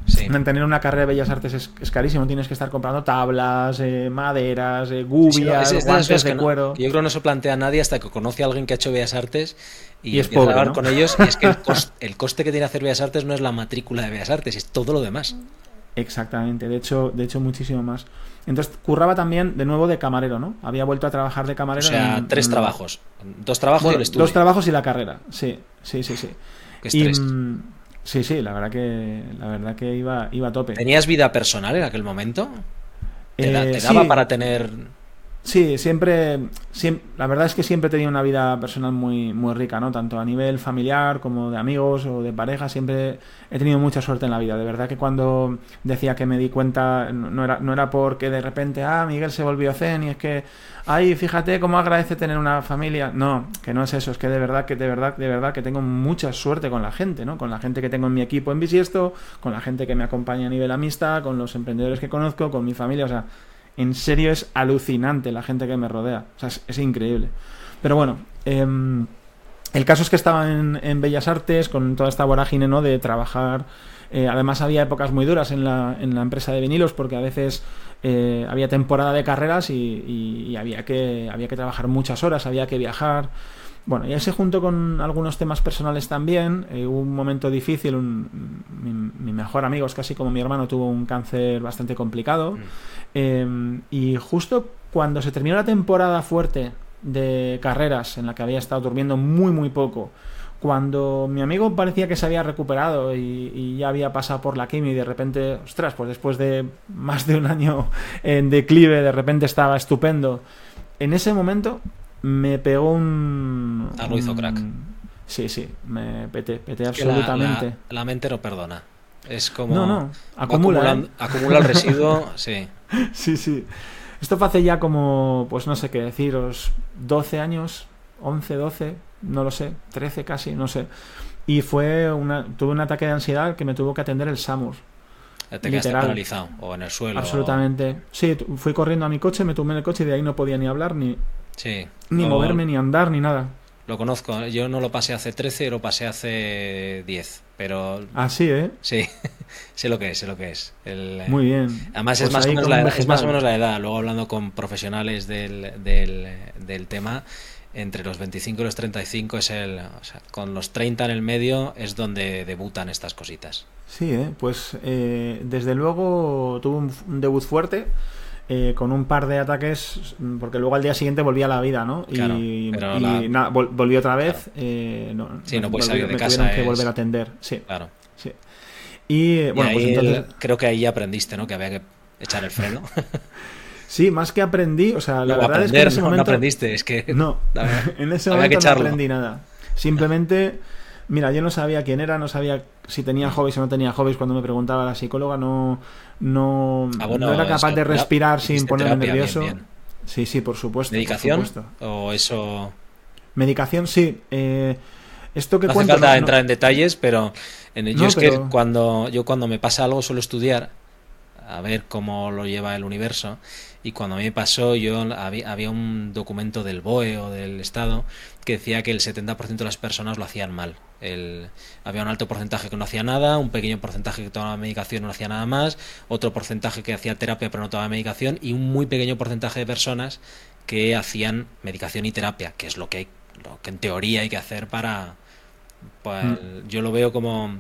Sí. Mantener una carrera de Bellas Artes es, carísimo, tienes que estar comprando tablas, eh, maderas, eh, gubias, guantes de cuero. yo creo que no se plantea a nadie hasta que conoce a alguien que ha hecho Bellas Artes y, es pobre, a hablar con ellos. Y es que el, el coste que tiene hacer Bellas Artes no es la matrícula de Bellas Artes, es todo lo demás. Exactamente, de hecho, de hecho muchísimo más. Entonces curraba también de nuevo de camarero, ¿no? Había vuelto a trabajar de camarero. O sea, tres trabajos. Dos trabajos y el estudio. Dos trabajos y la carrera. Sí, sí, sí, sí. Mm, sí, sí, la verdad que la verdad que iba, iba a tope. ¿Tenías vida personal en aquel momento? ¿Te, eh, daba para tener Sí, siempre, siempre, la verdad es que siempre he tenido una vida personal muy, muy rica, ¿no? Tanto a nivel familiar como de amigos o de pareja, siempre he tenido mucha suerte en la vida. De verdad que cuando decía que me di cuenta, no era, no era porque de repente, ah, Miguel se volvió zen y es que, ay, fíjate cómo agradece tener una familia. No, que no es eso, es que de verdad, que de verdad, de verdad que tengo mucha suerte con la gente, ¿no? Con la gente que tengo en mi equipo en Bisiesto, con la gente que me acompaña a nivel amistad, con los emprendedores que conozco, con mi familia, o sea en serio es alucinante la gente que me rodea. O sea, es, increíble. Pero bueno, em, el caso es que estaba en, Bellas Artes con toda esta vorágine ¿no? de trabajar. Eh, además había épocas muy duras en la, en la empresa de vinilos porque a veces eh, había temporada de carreras y, había, que, había que trabajar muchas horas, había que viajar. Bueno, y ese junto con algunos temas personales también. Eh, hubo un momento difícil. mi, mejor amigo, es casi como mi hermano, tuvo un cáncer bastante complicado. Em, y justo cuando se terminó la temporada fuerte de carreras, en la que había estado durmiendo muy, muy poco, cuando mi amigo parecía que se había recuperado y, ya había pasado por la quimio y de repente, ostras, pues después de más de un año en declive, de repente estaba estupendo. En ese momento me pegó un. Algo hizo crack. Sí, sí, me peté, peté absolutamente. La, mente no perdona. Es como. No, no, acumula. ¿eh? Acumula el residuo, sí. Sí, sí. Esto fue hace ya como, pues no sé qué deciros, 12 años, 11, 12, no lo sé, 13 casi, no sé. Y fue una. Tuve un ataque de ansiedad que me tuvo que atender el SAMUR. Te quedaste paralizado o en el suelo. Absolutamente. Sí, fui corriendo a mi coche, me tomé en el coche y de ahí no podía ni hablar ni, ni moverme, ni andar, ni nada. Lo conozco, ¿eh? yo no lo pasé hace 13, lo pasé hace 10, pero... Ah, sí, ¿eh? Sí, sé lo que es, sé lo que es. Eh, Muy bien. Además es, pues más o menos la edad, es más o menos la edad, luego hablando con profesionales del, del, del tema, entre los 25 y los 35 es el... O sea, con los 30 en el medio es donde debutan estas cositas. Sí, ¿eh? pues eh, desde luego tuvo un debut fuerte eh, con un par de ataques, porque luego al día siguiente volvía a la vida, ¿no? y, volvió otra vez. Eh, no, sí, no puede salir de casa. que volver a atender, sí. Claro. Sí. Y, bueno, pues entonces... creo que ahí aprendiste, ¿no? Que había que echar el freno. Sí, más que aprendí, o sea, la verdad es que en ese momento... no aprendiste, es que... No, en ese momento no aprendí nada. Simplemente Mira, yo no sabía quién era, no sabía si tenía hobbies o no tenía hobbies cuando me preguntaba la psicóloga, no, no, ah, no era capaz de respirar sin ponerme nervioso. Sí, sí, por supuesto. ¿Medicación? ¿O eso...? Medicación, sí. Eh, esto que no hace falta entrar en detalles, pero en, yo es que cuando, yo cuando me pasa algo suelo estudiar a ver cómo lo lleva el universo y cuando a mí me pasó, yo había, un documento del BOE o del Estado que decía que el 70% de las personas lo hacían mal. El, había un alto porcentaje que no hacía nada, un pequeño porcentaje que tomaba medicación y no hacía nada más, otro porcentaje que hacía terapia pero no tomaba medicación y un muy pequeño porcentaje de personas que hacían medicación y terapia, que es lo que, lo que en teoría hay que hacer para... Pues, mm. Yo lo veo como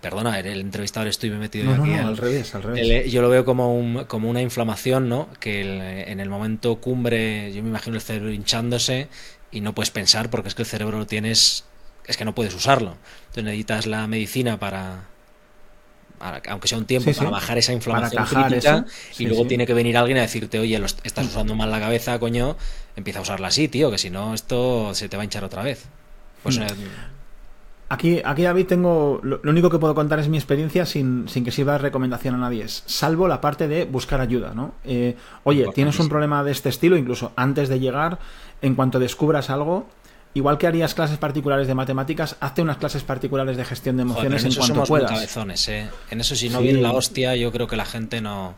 Perdona, el entrevistador estoy metido aquí. al revés, al revés. yo lo veo como, como una inflamación, ¿no? Que en el momento cumbre, yo me imagino el cerebro hinchándose y no puedes pensar porque es que el cerebro lo tienes, es que no puedes usarlo. Entonces necesitas la medicina para, aunque sea un tiempo, para bajar esa inflamación crítica y luego tiene que venir alguien a decirte, oye, estás usando mal la cabeza, coño, empieza a usarla así, tío, que si no esto se te va a hinchar otra vez. Pues hmm. Aquí, aquí David, tengo. Lo, único que puedo contar es mi experiencia sin, sin que sirva de recomendación a nadie. Es, salvo la parte de buscar ayuda, ¿no? Eh, oye, tienes un problema de este estilo, incluso antes de llegar, en cuanto descubras algo, igual que harías clases particulares de matemáticas, hazte unas clases particulares de gestión de emociones en, cuanto puedas. ¿eh? En eso, si no viene la hostia, yo creo que la gente no.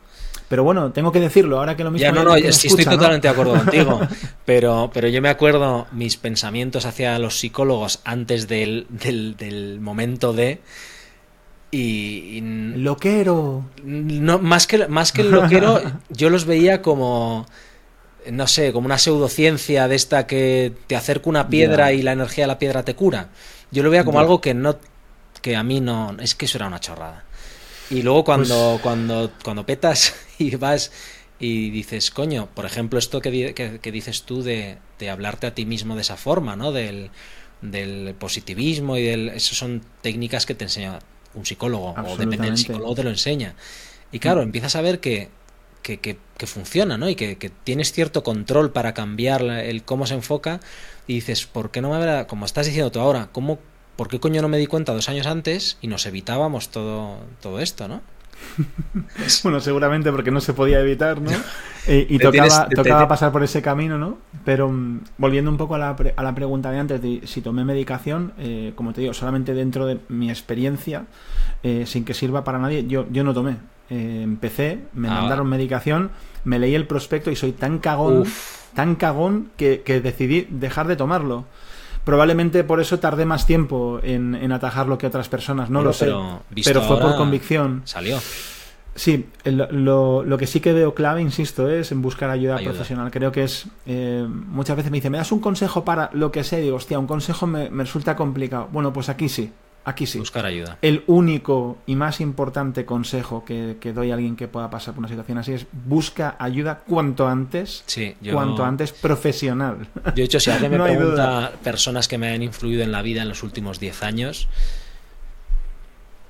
Pero bueno, tengo que decirlo, ahora que lo mismo... Ya, no, no, estoy totalmente de acuerdo contigo, pero, pero yo me acuerdo mis pensamientos hacia los psicólogos antes del, del, momento de... Y, loquero. No, más que, más que el loquero, yo los veía como no sé, como una pseudociencia de esta que te acerca una piedra y la energía de la piedra te cura. Yo lo veía como algo que no que a mí no, es que eso era una chorrada. Y luego cuando, pues cuando, cuando petas y vas y dices, coño, por ejemplo, esto que, que, dices tú de, de, hablarte a ti mismo de esa forma, ¿no? Del, del positivismo y del... Esas son técnicas que te enseña un psicólogo, o depende del psicólogo te lo enseña. Y claro, empiezas a ver que, que, que, funciona, ¿no? Y que, tienes cierto control para cambiar el cómo se enfoca y dices, ¿por qué no me habrá, como estás diciendo tú ahora, ¿cómo, ¿por qué coño no me di cuenta dos años antes y nos evitábamos todo, todo esto, ¿no? bueno, seguramente porque no se podía evitar, ¿no? y tocaba, tocaba pasar por ese camino, ¿no? Pero mm, volviendo un poco a la, a la, pregunta de antes de si tomé medicación, eh, como te digo, solamente dentro de mi experiencia, eh, sin que sirva para nadie, yo, yo no tomé. Eh, empecé, me ah, mandaron medicación, me leí el prospecto y soy tan cagón, tan cagón que, decidí dejar de tomarlo. Probablemente por eso tardé más tiempo en, atajarlo que otras personas, no lo sé. Pero fue por convicción. Salió. Sí, lo, lo, que sí que veo clave, insisto, es en buscar ayuda, profesional. Creo que es. Eh, muchas veces me dicen, ¿me das un consejo para lo que sé? digo, hostia, un consejo me, me resulta complicado. Bueno, pues aquí sí. Aquí sí. Buscar ayuda. El único y más importante consejo que, doy a alguien que pueda pasar por una situación así es busca ayuda cuanto antes. Sí, Cuanto antes profesional. De hecho, si alguien me pregunta personas que me han influido en la vida en los últimos 10 años,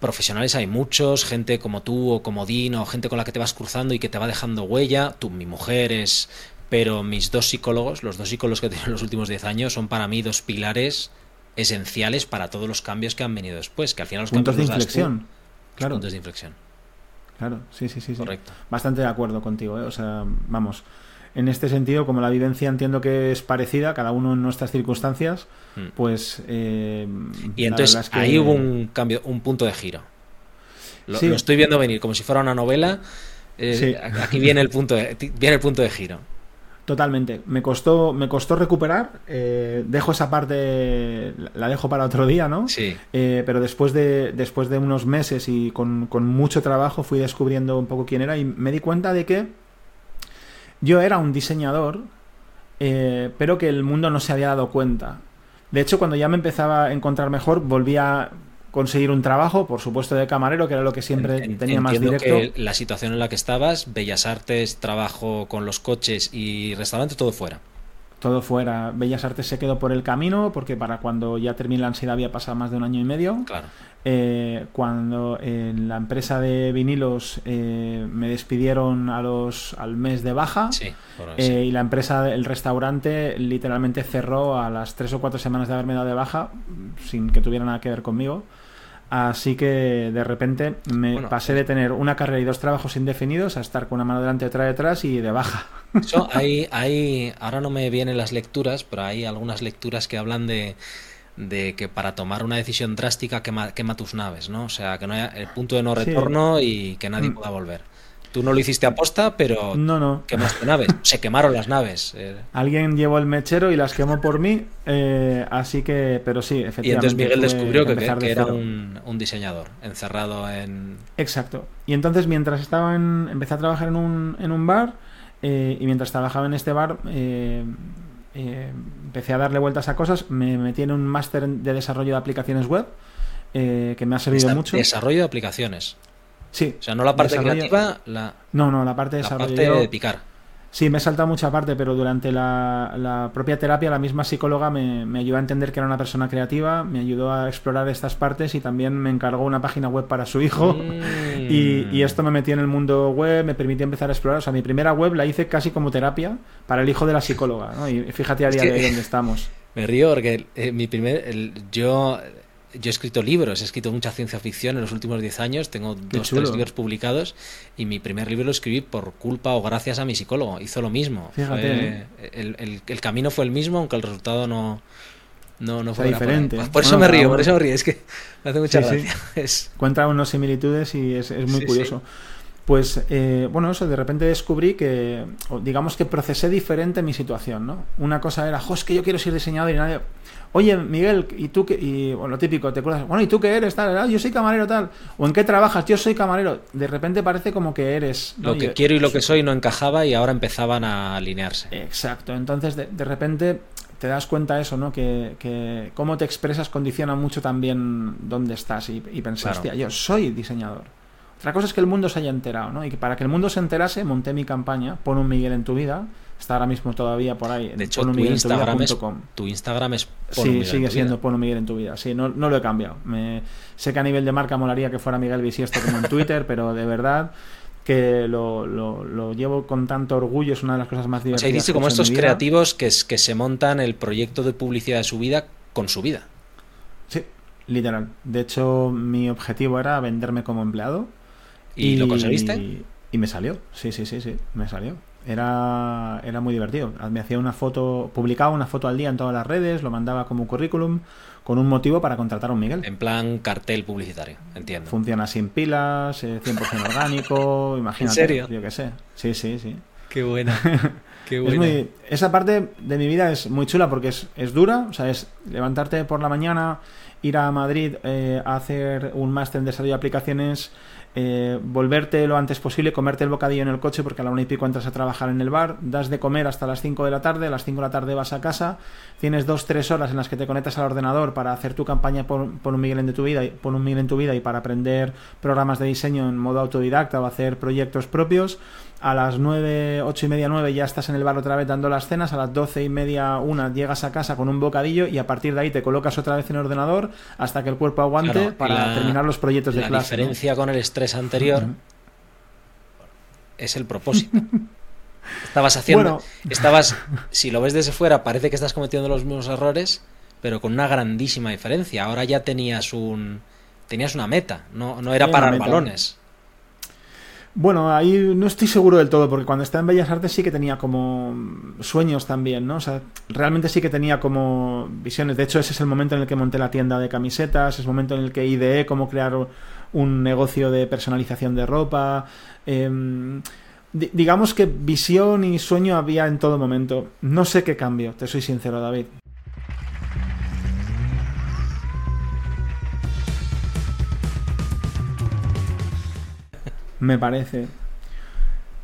profesionales hay muchos, gente como tú o como Dino, gente con la que te vas cruzando y que te va dejando huella. Tú, mi mujer es... Pero mis dos psicólogos, los dos psicólogos que he tenido en los últimos 10 años, son para mí dos pilares esenciales para todos los cambios que han venido después, que al final los puntos de inflexión. claro. Puntos de inflexión. Claro, sí, sí, sí. Correcto. Bastante de acuerdo contigo, ¿eh? o sea, vamos. En este sentido, como la vivencia entiendo que es parecida, cada uno en nuestras circunstancias, hmm. pues. Eh, y entonces ahí hubo un cambio, un punto de giro. Lo, estoy viendo venir como si fuera una novela. Eh, aquí viene el punto de, viene el punto de giro. Totalmente. Me costó, me costó recuperar. Eh, dejo esa parte, la dejo para otro día, ¿no? Sí. Eh, pero después de, después de unos meses y con, mucho trabajo fui descubriendo un poco quién era y me di cuenta de que yo era un diseñador, eh, pero que el mundo no se había dado cuenta. De hecho, cuando ya me empezaba a encontrar mejor, volvía conseguir un trabajo, por supuesto de camarero, que era lo que siempre tenía más directo. Que la situación en la que estabas, Bellas Artes, trabajo con los coches y restaurante, todo fuera. Todo fuera. Bellas Artes se quedó por el camino, porque para cuando ya terminé la ansiedad había pasado más de un año y medio. Claro. Eh, cuando en la empresa de vinilos eh, me despidieron a los, al mes de baja eh, y la empresa, el restaurante, literalmente cerró a las tres o cuatro semanas de haberme dado de baja sin que tuviera nada que ver conmigo. Así que de repente me pasé de tener una carrera y dos trabajos indefinidos a estar con una mano delante y otra detrás y de baja. hay, hay, ahora no me vienen las lecturas, pero hay algunas lecturas que hablan de, de que para tomar una decisión drástica quema, quema, tus naves, ¿no? O sea, que no haya el punto de no retorno y que nadie mm. pueda volver. Tú no lo hiciste a posta, pero no, no. quemaste naves. Se quemaron las naves. Eh. Alguien llevó el mechero y las quemó por mí, eh, así que, pero sí, efectivamente. Y entonces Miguel descubrió que, era un, diseñador encerrado en... Exacto. Y entonces mientras estaba en... Empecé a trabajar en un, en un bar eh, y mientras trabajaba en este bar... empecé a darle vueltas a cosas, me metí en un máster de desarrollo de aplicaciones web, que me ha servido mucho. Desarrollo de aplicaciones. Sí. O sea, no la parte creativa, la... No, no, la parte de la parte de picar. Sí, me he saltado mucha parte, pero durante la, propia terapia la misma psicóloga me, ayudó a entender que era una persona creativa, me ayudó a explorar estas partes y también me encargó una página web para su hijo. Mm. Y, esto me metió en el mundo web, me permitió empezar a explorar. O sea, mi primera web la hice casi como terapia para el hijo de la psicóloga. ¿no? Y fíjate a día de hoy dónde estamos. Me río porque eh, mi primer... yo yo he escrito libros, he escrito mucha ciencia ficción en los últimos 10 años, tengo dos tres libros publicados y mi primer libro lo escribí por culpa o gracias a mi psicólogo, hizo lo mismo. ¿eh? el, camino fue el mismo, aunque el resultado no, no, fue diferente. Por, eso me río, por eso me río, es que me hace mucha gracia. Cuenta unas similitudes y es, muy curioso. Pues eh, bueno, eso de repente descubrí que, digamos que procesé diferente mi situación, ¿no? Una cosa era, jo, es que yo quiero ser diseñador y nadie oye, Miguel, ¿y tú qué? Y bueno, lo típico, te acuerdas, bueno, ¿y tú qué eres? Tal, ah, yo soy camarero, tal. ¿O en qué trabajas? Yo soy camarero. De repente parece como que eres. Lo que quiero y lo que soy no encajaba y ahora empezaban a alinearse. Exacto. Entonces, de, repente te das cuenta de eso, ¿no? Que, que, cómo te expresas condiciona mucho también dónde estás y, y pensar, yo soy diseñador. Otra cosa es que el mundo se haya enterado, ¿no? Y que para que el mundo se enterase, monté mi campaña, pon un Miguel en tu vida, Está ahora mismo todavía por ahí. De hecho, tu Instagram, es, tu Instagram es Sí, sigue siendo Pono Miguel en tu vida. Sí, no, no lo he cambiado. Me, sé que a nivel de marca molaría que fuera Miguel Bisiesto como en Twitter, pero de verdad que lo, lo, llevo con tanto orgullo, es una de las cosas más divertidas. O sea, como estos creativos que, es, que se montan el proyecto de publicidad de su vida con su vida. Sí, literal. De hecho, mi objetivo era venderme como empleado. ¿Y, lo conseguiste? Y me salió, sí, sí, sí, sí, me salió. Era, era muy divertido. Me hacía una foto, publicaba una foto al día en todas las redes, lo mandaba como currículum, con un motivo para contratar a un Miguel. En plan cartel publicitario, entiendo. Funciona sin pilas, 100% eh, orgánico, imagínate. ¿En serio? Yo qué sé. Sí, sí, sí. Qué buena. Qué buena. esa parte de mi vida es muy chula porque es, es dura, o sea, es levantarte por la mañana, ir a Madrid eh, a hacer un máster en desarrollo de aplicaciones eh, volverte lo antes posible, comerte el bocadillo en el coche porque a la una y pico entras a trabajar en el bar, das de comer hasta las 5 de la tarde, a las 5 de la tarde vas a casa, tienes dos, tres horas en las que te conectas al ordenador para hacer tu campaña por, un Miguel en tu vida, por un Miguel en tu vida y para aprender programas de diseño en modo autodidacta o hacer proyectos propios a las 9, 8 y media, 9 ya estás en el bar otra vez dando las cenas, a las 12 y media, 1 llegas a casa con un bocadillo y a partir de ahí te colocas otra vez en el ordenador hasta que el cuerpo aguante para terminar los proyectos de clase. La diferencia con el estrés anterior es el propósito. estabas haciendo, estabas, si lo ves desde fuera, parece que estás cometiendo los mismos errores, pero con una grandísima diferencia. Ahora ya tenías un, tenías una meta, no, no era parar balones. Bueno, ahí no estoy seguro del todo, porque cuando estaba en Bellas Artes sí que tenía como sueños también, ¿no? O sea, realmente sí que tenía como visiones. De hecho, ese es el momento en el que monté la tienda de camisetas, es el momento en el que ideé cómo crear un negocio de personalización de ropa. Em, digamos que visión y sueño había en todo momento. No sé qué cambio, te soy sincero, David. Me parece.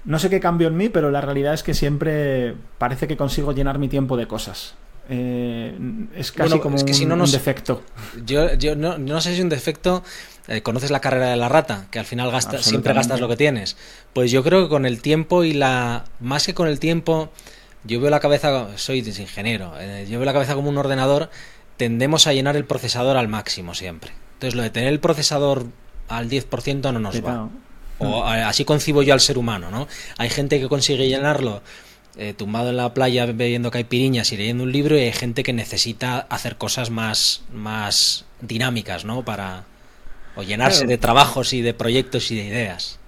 No sé qué cambio en mí, pero la realidad es que siempre parece que consigo llenar mi tiempo de cosas. Eh, es casi como un, defecto. Yo, yo no, sé si un defecto. Eh, ¿Conoces la carrera de la rata? Que al final gastas, siempre gastas lo que tienes. Pues yo creo que con el tiempo y la. Más que con el tiempo, yo veo la cabeza. Soy ingeniero. Eh, yo veo la cabeza como un ordenador. Tendemos a llenar el procesador al máximo siempre. Entonces, lo de tener el procesador al 10% no nos va. O así concibo yo al ser humano, ¿no? Hay gente que consigue llenarlo eh, tumbado en la playa bebiendo caipiriñas y leyendo un libro y hay gente que necesita hacer cosas más, más dinámicas, ¿no? Para o llenarse de trabajos y de proyectos y de ideas.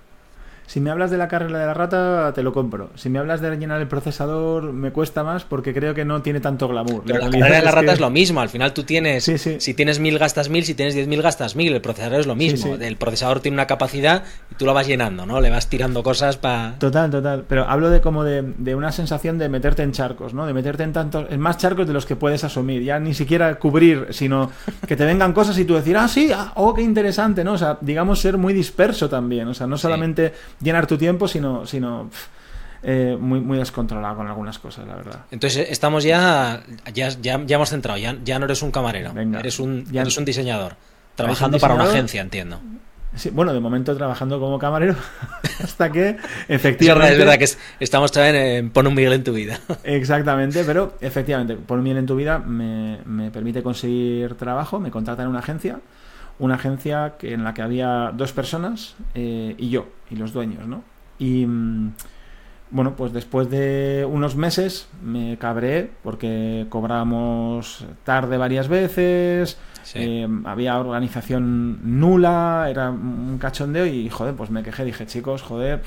Si me hablas de la carrera de la rata, te lo compro. Si me hablas de rellenar el procesador, me cuesta más porque creo que no tiene tanto glamour. Pero la, carrera de la rata es lo mismo. Al final tú tienes, si tienes mil gastas mil, si tienes diez mil gastas mil. El procesador es lo mismo. el procesador tiene una capacidad y tú la vas llenando, ¿no? Le vas tirando cosas para... Total, total. Pero hablo de como de, una sensación de meterte en charcos, ¿no? De meterte en tantos, en más charcos de los que puedes asumir. Ya ni siquiera cubrir, sino que te vengan cosas y tú decir, ah, sí, ah, oh, qué interesante, ¿no? O sea, digamos ser muy disperso también. O sea, no solamente llenar tu tiempo, sino, sino eh, muy, muy descontrolado con algunas cosas, la verdad. Entonces estamos ya, ya, ya, hemos centrado, ya, ya no eres un camarero, eres, un, ya, eres un diseñador, trabajando para una agencia, entiendo. Sí, bueno, de momento trabajando como camarero hasta que efectivamente... Es verdad, que estamos también en Pon un Miguel en tu vida. Exactamente, pero efectivamente, Pon un Miguel en tu vida me, me permite conseguir trabajo, me contrata en una agencia una agencia que, en la que había dos personas eh, y yo, y los dueños, ¿no? Y mm, bueno, pues después de unos meses me cabré porque cobrábamos tarde varias veces, eh, había organización nula, era un cachondeo y joder, pues me quejé, dije, chicos, joder,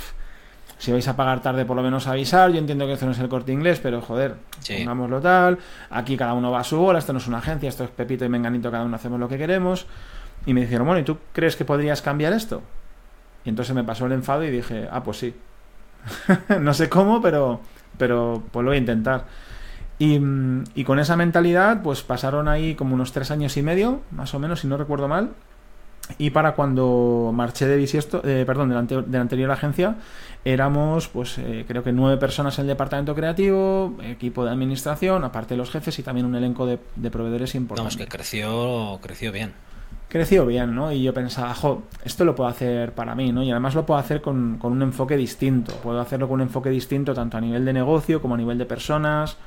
si vais a pagar tarde por lo menos avisar, yo entiendo que esto no es el corte inglés, pero joder, pongámoslo tal, aquí cada uno va a su bola, esto no es una agencia, esto es Pepito y Menganito, cada uno hacemos lo que queremos. Y me dijeron, bueno, ¿y tú crees que podrías cambiar esto? Y entonces me pasó el enfado y dije, ah, pues sí. no sé cómo, pero, pero pues lo voy a intentar. Y, y, con esa mentalidad, pues pasaron ahí como unos tres años y medio, más o menos, si no recuerdo mal. Y para cuando marché de Bisiesto, eh, perdón, de la, anterior agencia, éramos, pues eh, creo que nueve personas en el departamento creativo, equipo de administración, aparte de los jefes y también un elenco de, de proveedores importantes. Vamos, que creció, creció bien creció bien, ¿no? Y yo pensaba, jo, esto lo puedo hacer para mí, ¿no? Y además lo puedo hacer con, un enfoque distinto. Puedo hacerlo con un enfoque distinto tanto a nivel de negocio como a nivel de personas.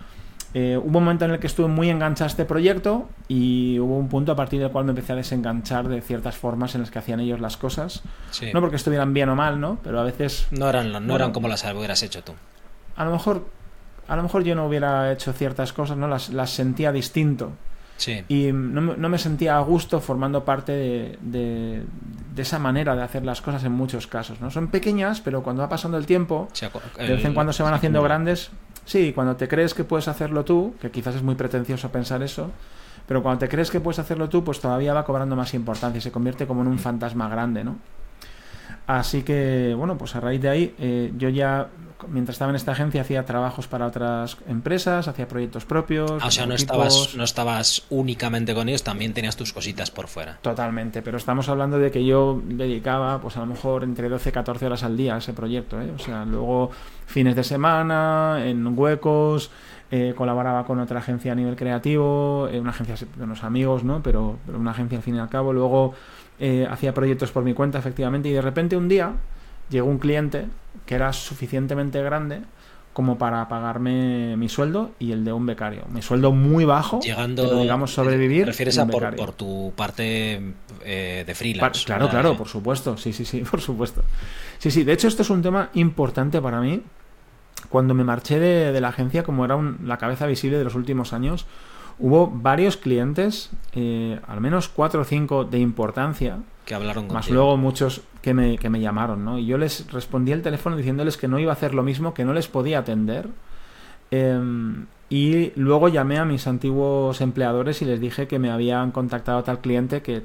eh, hubo un momento en el que estuve muy enganchado a este proyecto y hubo un punto a partir del cual me empecé a desenganchar de ciertas formas en las que hacían ellos las cosas. No porque estuvieran bien o mal, ¿no? Pero a veces... No eran, no eran como las hubieras hecho tú. A lo mejor, a lo mejor yo no hubiera hecho ciertas cosas, ¿no? Las, las sentía distinto. Y no, no, me sentía a gusto formando parte de, de, esa manera de hacer las cosas en muchos casos. ¿no? Son pequeñas, pero cuando va pasando el tiempo, de vez en cuando se van haciendo grandes. Sí, cuando te crees que puedes hacerlo tú, que quizás es muy pretencioso pensar eso, pero cuando te crees que puedes hacerlo tú, pues todavía va cobrando más importancia y se convierte como en un fantasma grande, ¿no? Así que, bueno, pues a raíz de ahí, eh, yo ya mientras estaba en esta agencia hacía trabajos para otras empresas, hacía proyectos propios. Ah, o sea, no estabas, no estabas únicamente con ellos, también tenías tus cositas por fuera. Totalmente, pero estamos hablando de que yo dedicaba, pues a lo mejor entre 12 y 14 horas al día a ese proyecto. ¿eh? O sea, luego fines de semana, en huecos. Eh, colaboraba con otra agencia a nivel creativo, eh, una agencia de unos amigos, ¿no? Pero, pero, una agencia al fin y al cabo. Luego hacía proyectos por mi cuenta, efectivamente, y de repente un día llegó un cliente que era suficientemente grande como para pagarme mi sueldo y el de un becario. Mi sueldo muy bajo, llegando, digamos, sobrevivir. ¿Refieres a por, tu parte eh, de freelance? claro, claro, por supuesto. Sí, sí, sí, por supuesto. Sí, sí, de hecho esto es un tema importante para mí. Cuando me marché de, la agencia, como era la cabeza visible de los últimos años, hubo varios clientes, eh, al menos cuatro o cinco de importancia, que hablaron Más luego muchos que me, que me llamaron, ¿no? Y yo les respondí el teléfono diciéndoles que no iba a hacer lo mismo, que no les podía atender. Em, y luego llamé a mis antiguos empleadores y les dije que me habían contactado a tal cliente que,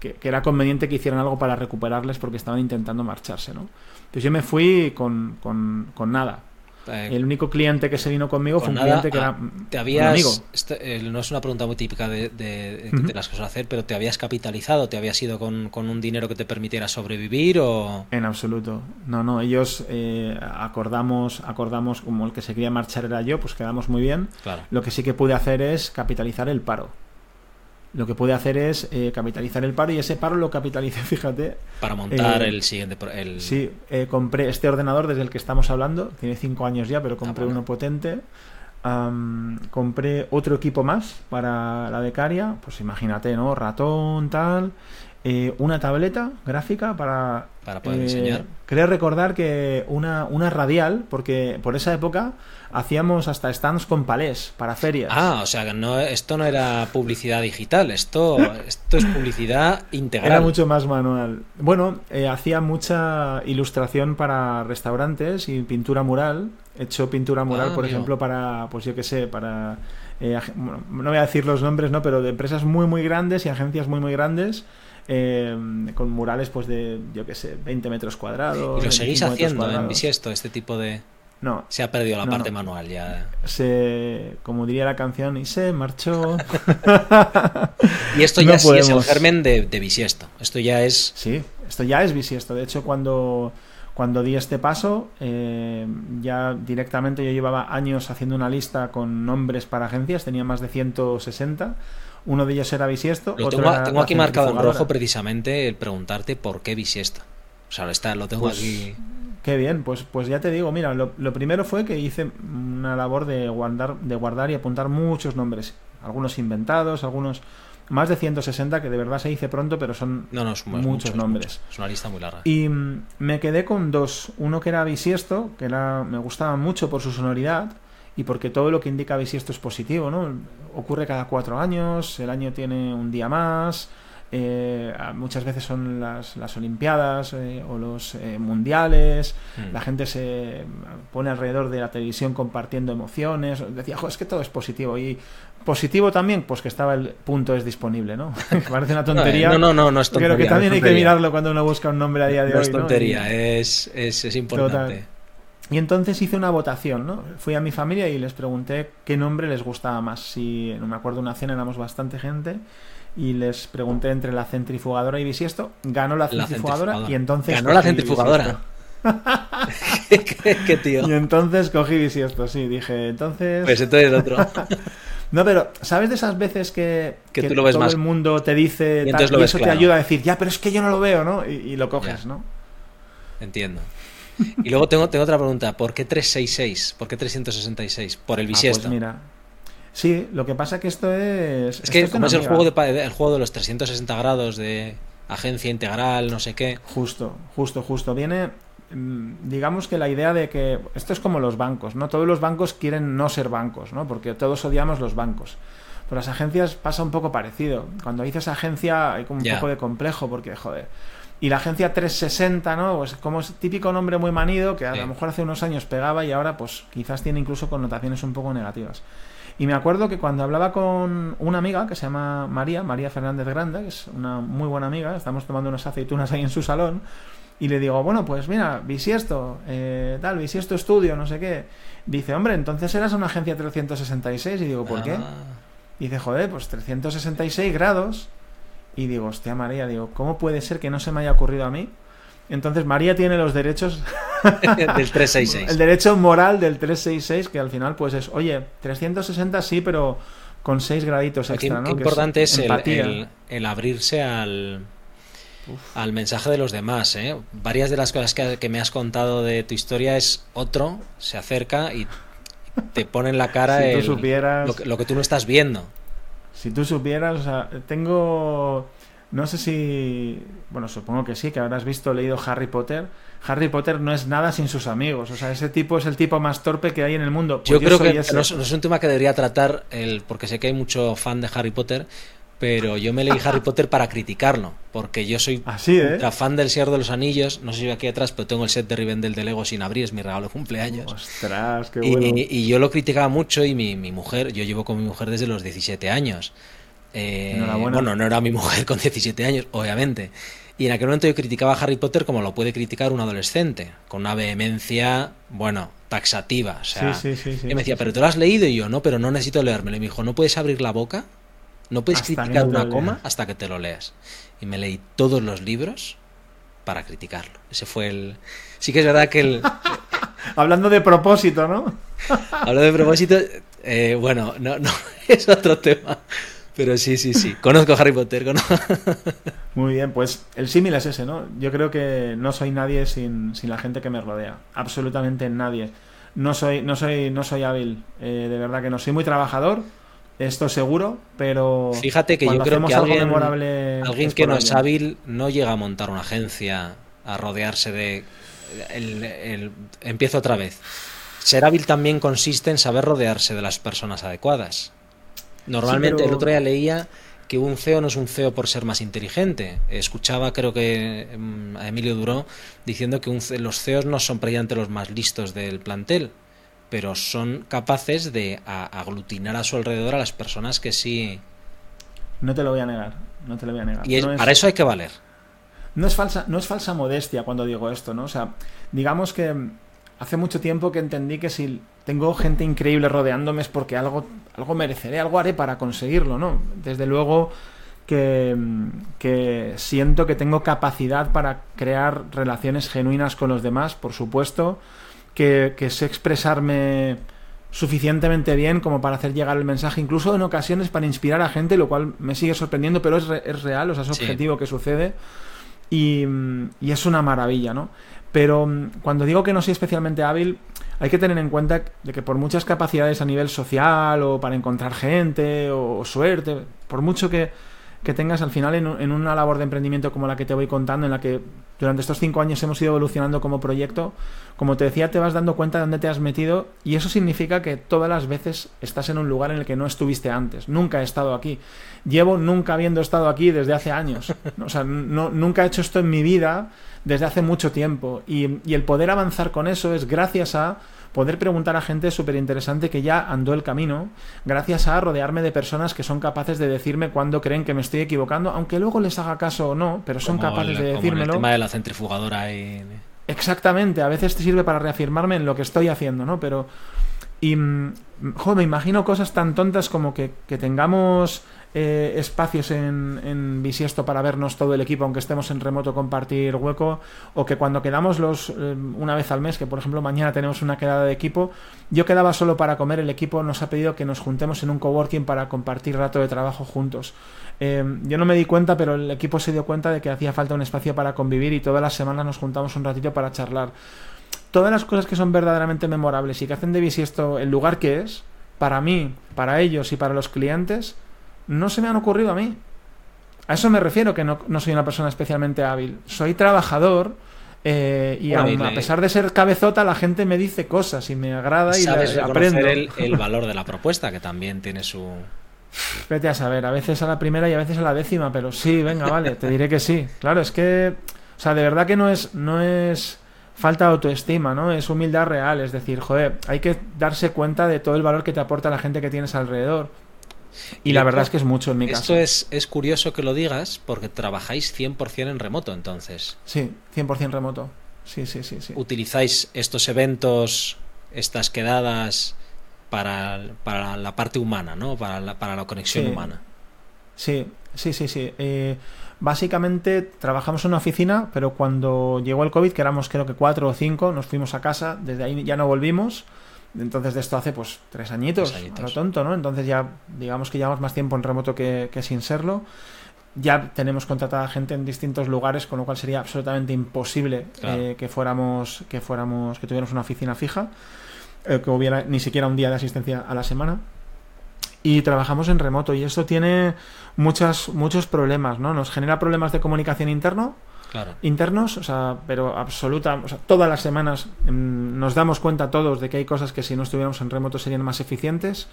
que, era conveniente que hicieran algo para recuperarles porque estaban intentando marcharse, ¿no? Entonces yo me fui con, con, con nada. Eh, el único cliente que se vino conmigo fue un cliente que era ah, te habías, amigo. Este, no es una pregunta muy típica de, de, las cosas hacer, pero ¿te habías capitalizado? ¿Te habías ido con, un dinero que te permitiera sobrevivir o...? En absoluto. No, no. Ellos eh, acordamos, acordamos como el que se quería marchar era yo, pues quedamos muy bien. Lo que sí que pude hacer es capitalizar el paro lo que puede hacer es eh, capitalizar el paro y ese paro lo capitalicé, fíjate. Para montar eh, el siguiente. El... Sí, eh, compré este ordenador desde el que estamos hablando, tiene cinco años ya, pero compré ah, uno potente. compré otro equipo más para la becaria, pues imagínate, ¿no? Ratón, tal. Una tableta gráfica para... Para poder enseñar. Creo recordar que una, una radial, porque por esa época hacíamos hasta stands con palés para ferias. Ah, o sea, no, esto no era publicidad digital, esto, esto es publicidad integral. Era mucho más manual. Bueno, eh, hacía mucha ilustración para restaurantes y pintura mural. He hecho pintura mural, ah, por ejemplo, para, pues yo qué sé, para... Eh, no voy a decir los nombres, ¿no? Pero de empresas muy, muy grandes y agencias muy, muy grandes. Eh, con murales pues de, yo qué sé, 20 metros cuadrados. ¿Y lo seguís haciendo en Bisiesto, este tipo de...? No. Se ha perdido la parte manual ya. Se, como diría la canción, y se marchó. y esto ya sí es el germen de, bisiesto. Esto ya es. Sí, esto ya es bisiesto. De hecho, cuando, cuando di este paso, eh, ya directamente yo llevaba años haciendo una lista con nombres para agencias, tenía más de 160. Uno de ellos era bisiesto. Lo tengo, tengo aquí marcado en rojo precisamente el preguntarte por qué bisiesto. O sea, está, lo tengo pues aquí. Qué bien, pues, pues ya te digo, mira, lo, primero fue que hice una labor de guardar, de guardar y apuntar muchos nombres, algunos inventados, algunos más de 160 que de verdad se hice pronto, pero son, muchos, nombres. Es una lista muy larga. Y mm, me quedé con dos, uno que era bisiesto, que era, me gustaba mucho por su sonoridad y porque todo lo que indica bisiesto es positivo, ¿no? Ocurre cada cuatro años, el año tiene un día más, eh, muchas veces son las, las Olimpiadas eh, o los eh, Mundiales, mm. la gente se pone alrededor de la televisión compartiendo emociones, decía, es que todo es positivo y positivo también, pues que estaba el punto es disponible, ¿no? Parece una tontería. No, no, no, no es tontería. Pero que también hay que mirarlo cuando uno busca un nombre a día de hoy. no Es tontería, es, es, es, importante. Y entonces hice una votación, ¿no? Fui a mi familia y les pregunté qué nombre les gustaba más. Si, no me acuerdo, una cena éramos bastante gente y les pregunté entre la centrifugadora y bisiesto. Ganó la centrifugadora, y entonces. Ganó la centrifugadora. ¿Qué, tío? Y entonces cogí bisiesto, sí, dije, entonces. Pues entonces el otro. no, pero ¿sabes de esas veces que, todo el mundo te dice y, eso te ayuda a decir, ya, pero es que yo no lo veo, ¿no? Y, lo coges, ¿no? Entiendo. Y luego tengo, tengo otra pregunta. ¿Por qué 366? ¿Por qué 366? Por el bisiesto. Ah, pues mira, Sí, lo que pasa que esto es... Es que como es el juego, de, el juego de los 360 grados de agencia integral, no sé qué. Justo, justo, justo. Viene, mm, digamos que la idea de que esto es como los bancos, ¿no? Todos los bancos quieren no ser bancos, ¿no? Porque todos odiamos los bancos. Pero las agencias pasa un poco parecido. Cuando dices agencia hay como un poco de complejo porque, joder. Y la agencia 360, ¿no? Pues como es típico nombre muy manido que a lo mejor hace unos años pegaba y ahora pues quizás tiene incluso connotaciones un poco negativas. Y me acuerdo que cuando hablaba con una amiga que se llama María, María Fernández Grande, que es una muy buena amiga, estamos tomando unas aceitunas ahí en su salón, y le digo, bueno, pues mira, Bisiesto, eh, tal, Bisiesto Estudio, no sé qué. Dice, hombre, entonces eras una agencia 366. Y digo, ¿por qué? Ah. Dice, joder, pues 366 grados. Y digo, hostia María, digo, ¿cómo puede ser que no se me haya ocurrido a mí? Entonces María tiene los derechos del 366. El derecho moral del 366, que al final pues es, oye, 360 sí, pero con 6 graditos extra, ¿no? Qué importante es, el, el, abrirse al, al mensaje de los demás. ¿eh? Varias de las cosas que, me has contado de tu historia es otro, se acerca y te pone en la cara lo, que tú no estás viendo. Si tú supieras, o sea, tengo no sé si. Bueno, supongo que sí, que habrás visto, leído Harry Potter. Harry Potter no es nada sin sus amigos. O sea, ese tipo es el tipo más torpe que hay en el mundo. Pues yo, creo que no es, un tema que debería tratar, el, porque sé que hay mucho fan de Harry Potter, pero yo me leí Harry Potter para criticarlo, porque yo soy Así, ¿eh? fan del Señor de los Anillos, no sé si aquí atrás, pero tengo el set de Rivendell de Lego sin abrir, es mi regalo de cumpleaños. Ostras, qué bueno. Y, yo lo criticaba mucho y mi, mi, mujer, yo llevo con mi mujer desde los 17 años. Eh, bueno, no era mi mujer con 17 años, obviamente. Y en aquel momento yo criticaba a Harry Potter como lo puede criticar un adolescente, con una vehemencia, bueno, taxativa. O sea, y me decía, ¿pero te lo has leído? Y yo, no, pero no necesito leérmelo. Y me dijo, ¿no puedes abrir la boca? ¿No puedes criticar una coma hasta que te lo leas? Y me leí todos los libros para criticarlo. Ese fue el... Sí que es verdad que el... Hablando de propósito, ¿no? Hablando de propósito, eh, bueno, no, no, es otro tema. Pero sí, sí, sí. Conozco a Harry Potter. Muy bien, pues el símil es ese, ¿no? Yo creo que no soy nadie sin, sin, la gente que me rodea. Absolutamente nadie. No soy, no soy, no soy hábil. Eh, de verdad que no. Soy muy trabajador. Esto seguro, pero. Fíjate que yo creo que alguien, alguien que no es hábil no llega a montar una agencia, a rodearse de. El, Empiezo otra vez. Ser hábil también consiste en saber rodearse de las personas adecuadas. Normalmente el otro día leía que un CEO no es un CEO por ser más inteligente. Escuchaba, creo que mm, a Emilio Duró diciendo que los CEOs no son precisamente los más listos del plantel, pero son capaces de aglutinar a su alrededor a las personas que sí. No te lo voy a negar, no te lo voy a negar. Y para eso hay que valer. No es falsa, no es falsa modestia cuando digo esto, ¿no? O sea, digamos que hace mucho tiempo que entendí que si tengo gente increíble rodeándome es porque algo, algo mereceré, algo haré para conseguirlo, ¿no? Desde luego que, que, siento que tengo capacidad para crear relaciones genuinas con los demás, por supuesto, que, que sé expresarme suficientemente bien como para hacer llegar el mensaje, incluso en ocasiones para inspirar a gente, lo cual me sigue sorprendiendo, pero es, es real, o sea, es objetivo que sucede y, y es una maravilla, ¿no? Pero mm, cuando digo que no soy especialmente hábil, hay que tener en cuenta de que por muchas capacidades a nivel social o para encontrar gente o, suerte, por mucho que, tengas al final en, una labor de emprendimiento como la que te voy contando, en la que durante estos cinco años hemos ido evolucionando como proyecto, como te decía, te vas dando cuenta de dónde te has metido y eso significa que todas las veces estás en un lugar en el que no estuviste antes. Nunca he estado aquí. Llevo nunca habiendo estado aquí desde hace años. O sea, nunca he hecho esto en mi vida desde hace mucho tiempo. Y, y el poder avanzar con eso es gracias a poder preguntar a gente súper interesante que ya andó el camino, gracias a rodearme de personas que son capaces de decirme cuando creen que me estoy equivocando, aunque luego les haga caso o no, pero son capaces de decírmelo. el tema de la centrifugadora y... Exactamente, a veces te sirve para reafirmarme en lo que estoy haciendo, ¿no? Pero... Y, mm, joder, me imagino cosas tan tontas como que, que tengamos eh, espacios en, Bisiesto para vernos todo el equipo, aunque estemos en remoto, compartir hueco, o que cuando quedamos los eh, una vez al mes, que por ejemplo mañana tenemos una quedada de equipo, yo quedaba solo para comer, el equipo nos ha pedido que nos juntemos en un coworking para compartir rato de trabajo juntos. Eh, yo no me di cuenta, pero el equipo se dio cuenta de que hacía falta un espacio para convivir y todas las semanas nos juntamos un ratito para charlar. Todas las cosas que son verdaderamente memorables y que hacen de Bisiesto el lugar que es, para mí, para ellos y para los clientes, no se me han ocurrido a mí. A eso me refiero que no, soy una persona especialmente hábil. Soy trabajador eh, y a pesar de ser cabezota, la gente me dice cosas y me agrada y aprendo. El, el valor de la propuesta, que también tiene su... Vete a saber, a veces a la primera y a veces a la décima, pero sí, venga, vale, te diré que sí. Claro, es que, o sea, de verdad que no es, no es falta de autoestima, ¿no? Es humildad real, es decir, joder, hay que darse cuenta de todo el valor que te aporta la gente que tienes alrededor. Y, la verdad es que es mucho en mi caso. Esto es, es curioso que lo digas porque trabajáis 100% en remoto entonces. Sí, 100% remoto. Sí, sí, sí, sí. ¿Utilizáis estos eventos, estas quedadas para, para la parte humana, ¿no? Para la, para la conexión humana? Sí, sí, sí, sí. Eh, básicamente trabajamos en una oficina, pero cuando llegó el COVID, que éramos creo que cuatro o cinco, nos fuimos a casa, desde ahí ya no volvimos. Entonces de esto hace pues tres añitos, a lo tonto, ¿no? Entonces ya digamos que llevamos más tiempo en remoto que, sin serlo. Ya tenemos contratada gente en distintos lugares, con lo cual sería absolutamente imposible eh, que fuéramos, que fuéramos, que tuviéramos una oficina fija, eh, que hubiera ni siquiera un día de asistencia a la semana y trabajamos en remoto y esto tiene muchas, muchos problemas, ¿no? Nos genera problemas de comunicación interno, internos, o sea, pero absoluta, o sea, todas las semanas mm, nos damos cuenta todos de que hay cosas que si no estuviéramos en remoto serían más eficientes.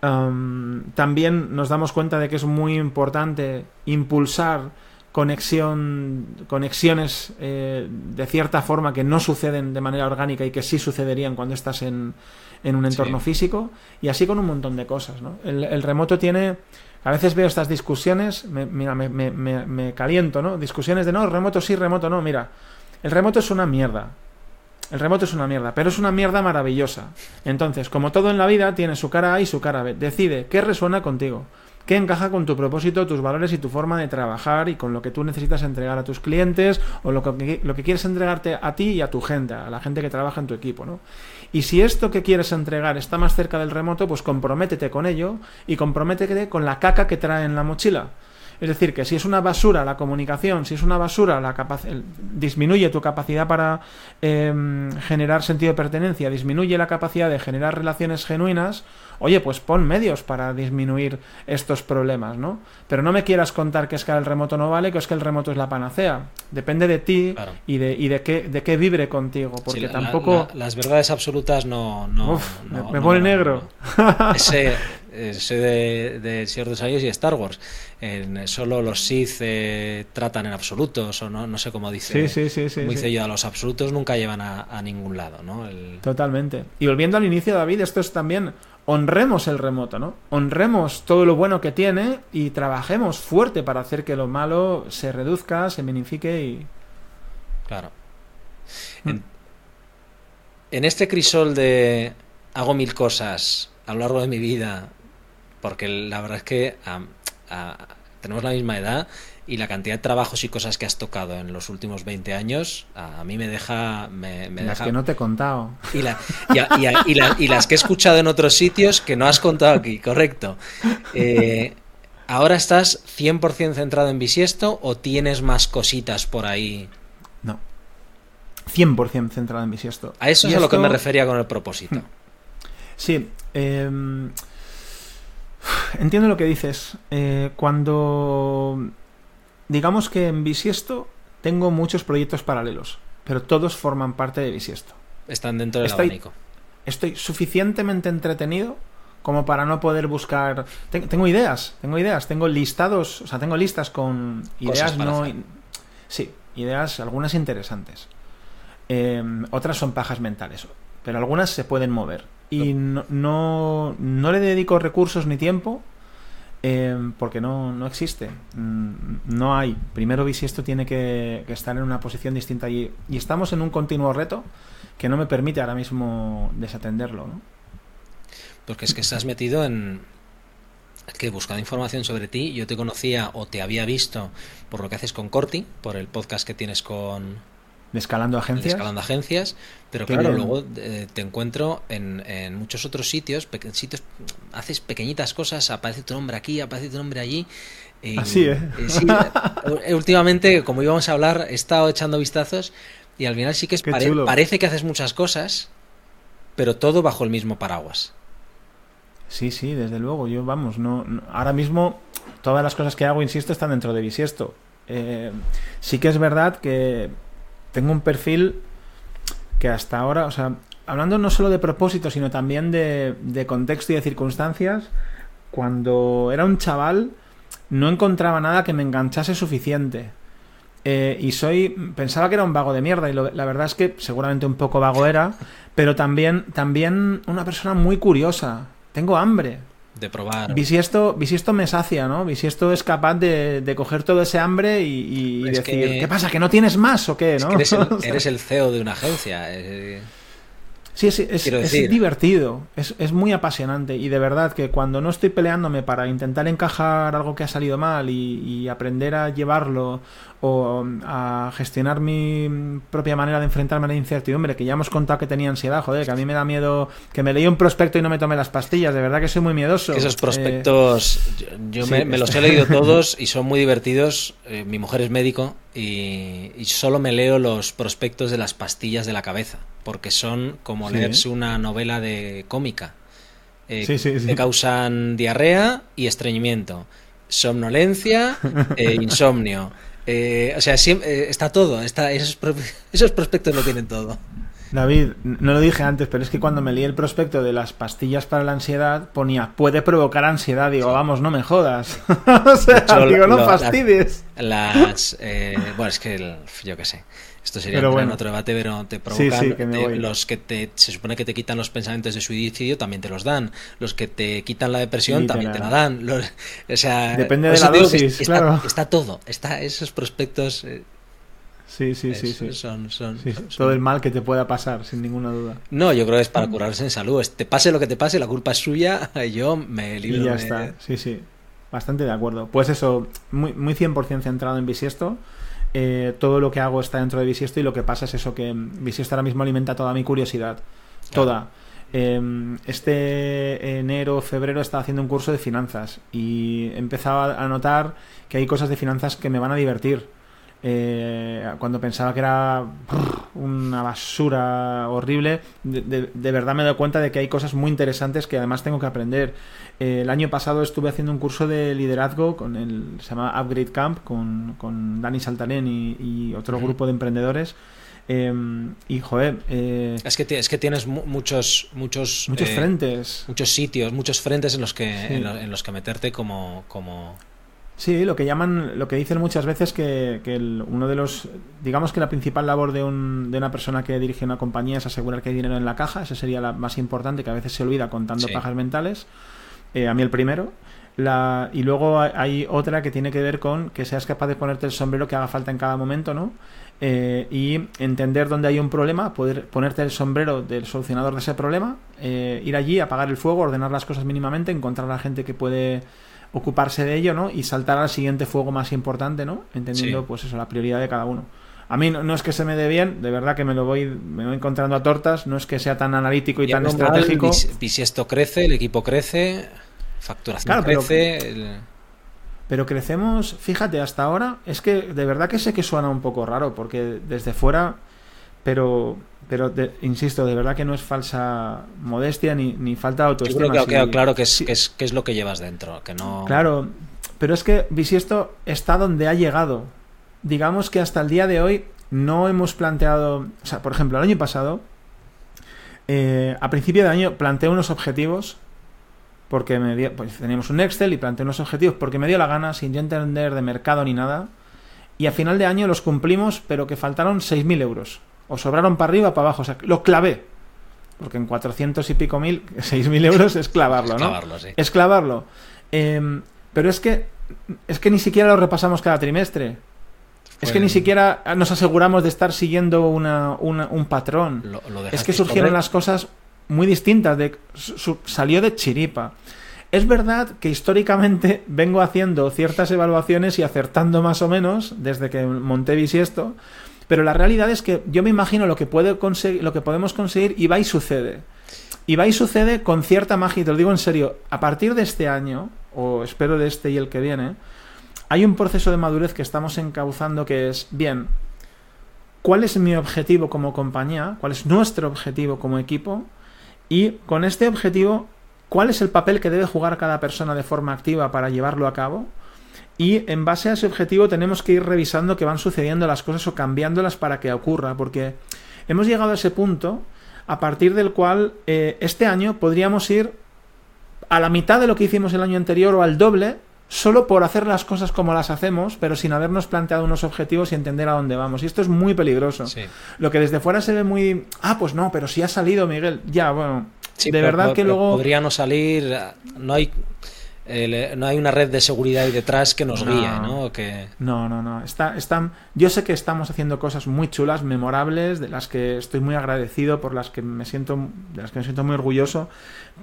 también nos damos cuenta de que es muy importante impulsar conexión, conexiones eh, de cierta forma que no suceden de manera orgánica y que sí sucederían cuando estás en, en un entorno físico y así con un montón de cosas. ¿no? El, remoto tiene... A veces veo estas discusiones, me, mira, me, caliento, ¿no? Discusiones de no, remoto sí, remoto no. Mira, el remoto es una mierda. El remoto es una mierda, pero es una mierda maravillosa. Entonces, como todo en la vida, tiene su cara A y su cara B. Decide qué resuena contigo que encaja con tu propósito, tus valores y tu forma de trabajar y con lo que tú necesitas entregar a tus clientes o lo que, lo que quieres entregarte a ti y a tu gente, a la gente que trabaja en tu equipo, ¿no? Y si esto que quieres entregar está más cerca del remoto, pues comprométete con ello y comprométete con la caca que trae en la mochila. Es decir, que si es una basura la comunicación, si es una basura la disminuye tu capacidad para em, generar sentido de pertenencia, disminuye la capacidad de generar relaciones genuinas, oye, pues pon medios para disminuir estos problemas, ¿no? Pero no me quieras contar que es que el remoto no vale, que es que el remoto es la panacea. Depende de ti y, de, y de, qué, de qué vibre contigo, porque tampoco... las verdades absolutas no... no, me, pone negro. Ese, soy de, de Señor de los Anillos y Star Wars. En, solo los Sith eh, tratan en absolutos, o no, no sé cómo dice. Sí, sí, sí. como dice yo, los absolutos nunca llevan a, ningún lado, ¿no? Totalmente. Y volviendo al inicio, David, esto es también honremos el remoto, ¿no? Honremos todo lo bueno que tiene y trabajemos fuerte para hacer que lo malo se reduzca, se minifique y. Claro. Mm. En, este crisol de hago mil cosas a lo largo de mi vida, porque la verdad es que tenemos la misma edad y la cantidad de trabajos y cosas que has tocado en los últimos 20 años a, mí me deja... Me, las que no te he contado. Y, y, las que he escuchado en otros sitios que no has contado aquí, correcto. Eh, ¿Ahora estás 100% centrado en bisiesto o tienes más cositas por ahí? No. 100% centrado en bisiesto. A eso es a lo que me refería con el propósito. Sí. Em, entiendo lo que dices. Eh, cuando digamos que en Bisiesto tengo muchos proyectos paralelos, pero todos forman parte de Bisiesto. Están dentro del abanico. Estoy suficientemente entretenido como para no poder buscar. tengo ideas, tengo ideas, tengo listados, o sea, tengo listas con ideas no. Sí, ideas, algunas interesantes. Em, otras son pajas mentales, pero algunas se pueden mover. Y no, no le dedico recursos ni tiempo Em, porque no, no existe. Mm, no hay. Primero Bisiesto tiene que, estar en una posición distinta allí. Y estamos en un continuo reto que no me permite ahora mismo desatenderlo. ¿no? Porque es que estás metido en. que buscando información sobre ti, yo te conocía o te había visto por lo que haces con Corti, por el podcast que tienes con, escalando agencias. escalando agencias, pero claro, luego eh, te encuentro en, muchos otros sitios, sitios, haces pequeñitas cosas, aparece tu nombre aquí, aparece tu nombre allí. Así, ¿eh? eh últimamente, como íbamos a hablar, he estado echando vistazos y al final sí que es parece que haces muchas cosas, pero todo bajo el mismo paraguas. Sí, sí, desde luego. Yo, vamos, no, ahora mismo todas las cosas que hago, insisto, están dentro de bisiesto. Eh, sí que es verdad que tengo un perfil que hasta ahora, o sea, hablando no solo de propósito, sino también de, contexto y de circunstancias, cuando era un chaval no encontraba nada que me enganchase suficiente. Eh, y soy. Pensaba que era un vago de mierda. Y la verdad es que seguramente un poco vago era. Pero también, también una persona muy curiosa. Tengo hambre. De probar. Bisiesto, bisiesto me sacia, ¿no? Bisiesto es capaz de, coger todo ese hambre y, decir, ¿qué pasa? ¿Que no tienes más o qué? ¿no? eres, el, CEO de una agencia. Eh. Sí, es, es, divertido, es, muy apasionante y de verdad que cuando no estoy peleándome para intentar encajar algo que ha salido mal y, aprender a llevarlo o a gestionar mi propia manera de enfrentarme a la incertidumbre, que ya hemos contado que tenía ansiedad, joder, que a mí me da miedo que me leí un prospecto y no me tome las pastillas, de verdad que soy muy miedoso. esos prospectos, yo, me, los he leído todos y son muy divertidos. Eh, mi mujer es médico y, solo me leo los prospectos de las pastillas de la cabeza, porque son como leerse una novela de cómica. Eh, que causan diarrea y estreñimiento, somnolencia e insomnio. Eh, o sea, eh, está todo, está, esos, esos prospectos lo tienen todo. David, no lo dije antes, pero es que cuando me leí el prospecto de las pastillas para la ansiedad, ponía, puede provocar ansiedad. Digo, vamos, no me jodas. o sea, digo, no fastidies. Las, eh, bueno, es que, yo qué sé. Esto sería otro debate, pero te provocan los que te se supone que te quitan los pensamientos de suicidio también te los dan, los que te quitan la depresión también te la dan, o sea, depende de la dosis, está, claro. Está, todo, está esos prospectos eh, Sí, sí, sí, sí. Son, son, Todo el mal que te pueda pasar, sin ninguna duda. No, yo creo que es para curarse en salud. Te pase lo que te pase, la culpa es suya, yo me libro. Y ya está, sí, sí. Bastante de acuerdo. Pues eso, muy, muy 100% centrado en bisiesto. Eh, todo lo que hago está dentro de bisiesto y lo que pasa es eso, que bisiesto ahora mismo alimenta toda mi curiosidad. Toda. Em, este enero, febrero estaba haciendo un curso de finanzas y empezaba a notar que hay cosas de finanzas que me van a divertir eh, cuando pensaba que era una basura horrible, de, verdad me doy cuenta de que hay cosas muy interesantes que además tengo que aprender. Eh, el año pasado estuve haciendo un curso de liderazgo con el se llama Upgrade Camp con, con Dani Saltarén y, otro grupo de emprendedores. Em, y joder, eh, es que es que tienes muchos muchos muchos frentes, muchos sitios, muchos frentes en los que en, los que meterte como como Sí, lo que llaman, lo que dicen muchas veces que, que uno de los, digamos que la principal labor de, un, de una persona que dirige una compañía es asegurar que hay dinero en la caja, esa sería la más importante, que a veces se olvida contando pajas mentales, eh, a mí el primero. La, y luego hay otra que tiene que ver con que seas capaz de ponerte el sombrero que haga falta en cada momento, ¿no? Eh, y entender dónde hay un problema, poder ponerte el sombrero del solucionador de ese problema, eh, ir allí, apagar el fuego, ordenar las cosas mínimamente, encontrar a la gente que puede ocuparse de ello, ¿no? Y saltar al siguiente fuego más importante, ¿no? Entendiendo, pues eso, la prioridad de cada uno. A mí no, es que se me dé bien, de verdad que me lo voy, me voy encontrando a tortas, no es que sea tan analítico y, tan estratégico. y si esto crece, el equipo crece, facturación crece. Pero, crecemos, fíjate, hasta ahora, es que de verdad que sé que suena un poco raro, porque desde fuera, pero pero insisto, de verdad que no es falsa modestia ni, ni falta de autoestima. Yo creo que claro que es, que es, que es lo que llevas dentro, que no... Claro, pero es que Bisiesto está donde ha llegado. Digamos que hasta el día de hoy no hemos planteado... O sea, por ejemplo, el año pasado, eh, a principio de año planteé unos objetivos porque me dio, pues teníamos un Excel y planteé unos objetivos porque me dio la gana sin yo entender de mercado ni nada. Y a final de año los cumplimos, pero que faltaron 6.000 euros o sobraron para arriba o para abajo. O sea, lo clavé. Porque en 400 y pico mil, 6.000 euros es clavarlo, ¿no? Es clavarlo. Em, pero es que, es que ni siquiera lo repasamos cada trimestre. Es que ni siquiera nos aseguramos de estar siguiendo una, un patrón. es que surgieron las cosas muy distintas. De, salió de chiripa. Es verdad que históricamente vengo haciendo ciertas evaluaciones y acertando más o menos desde que monté Bisiesto, pero la realidad es que yo me imagino lo que, puede conseguir, lo que podemos conseguir y va y sucede. Y va y sucede con cierta magia, te lo digo en serio, a partir de este año, o espero de este y el que viene, hay un proceso de madurez que estamos encauzando que es, bien, ¿cuál es mi objetivo como compañía? ¿Cuál es nuestro objetivo como equipo? Y con este objetivo cuál es el papel que debe jugar cada persona de forma activa para llevarlo a cabo. Y en base a ese objetivo tenemos que ir revisando que van sucediendo las cosas o cambiándolas para que ocurra, porque hemos llegado a ese punto a partir del cual eh, este año podríamos ir a la mitad de lo que hicimos el año anterior o al doble, solo por hacer las cosas como las hacemos, pero sin habernos planteado unos objetivos y entender a dónde vamos. Y esto es muy peligroso. Lo que desde fuera se ve muy... Ah, pues no, pero si ha salido, Miguel. Ya, bueno. de verdad que luego... Podría no salir... No hay no hay una red de seguridad ahí detrás que nos guíe, ¿no? Que... No, no, no. Está, están, yo sé que estamos haciendo cosas muy chulas, memorables, de las que estoy muy agradecido, por las que me siento, de las que me siento muy orgulloso,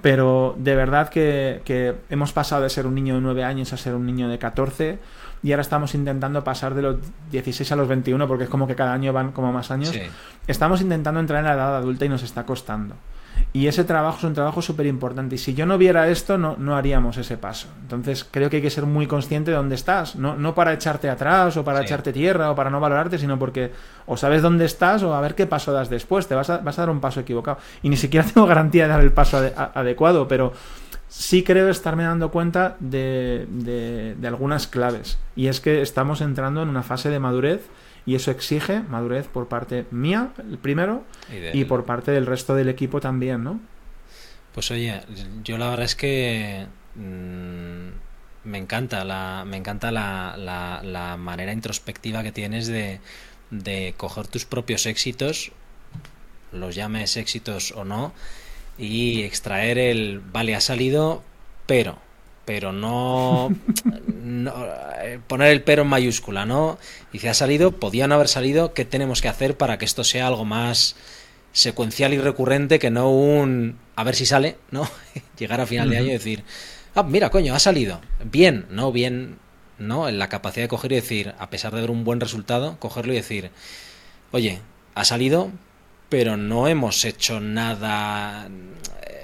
pero de verdad que, que hemos pasado de ser un niño de 9 años a ser un niño de 14 y ahora estamos intentando pasar de los 16 a los 21 porque es como que cada año van como más años. Estamos intentando entrar en la edad adulta y nos está costando. Y ese trabajo es un trabajo súper importante. Y si yo no viera esto, no, no haríamos ese paso. Entonces creo que hay que ser muy consciente de dónde estás. No, no para echarte atrás o para echarte tierra o para no valorarte, sino porque o sabes dónde estás o a ver qué paso das después. Te vas a, vas a dar un paso equivocado. Y ni siquiera tengo garantía de dar el paso adecuado, pero sí creo estarme dando cuenta de, de, de algunas claves. Y es que estamos entrando en una fase de madurez y eso exige madurez por parte mía, el primero, y, por parte del resto del equipo también, ¿no? Pues oye, yo la verdad es que mm, me encanta la, me encanta la, la, manera introspectiva que tienes de, de coger tus propios éxitos, los llames éxitos o no, y extraer el, vale, ha salido, pero pero no, eh, poner el pero en mayúscula, ¿no? Y si ha salido, podían haber salido, ¿qué tenemos que hacer para que esto sea algo más secuencial y recurrente que no un a ver si sale, ¿no? Llegar a final de año y decir, ah, mira, coño, ha salido. Bien, ¿no? Bien, ¿no? En la capacidad de coger y decir, a pesar de ver un buen resultado, cogerlo y decir, oye, ha salido, pero no hemos hecho nada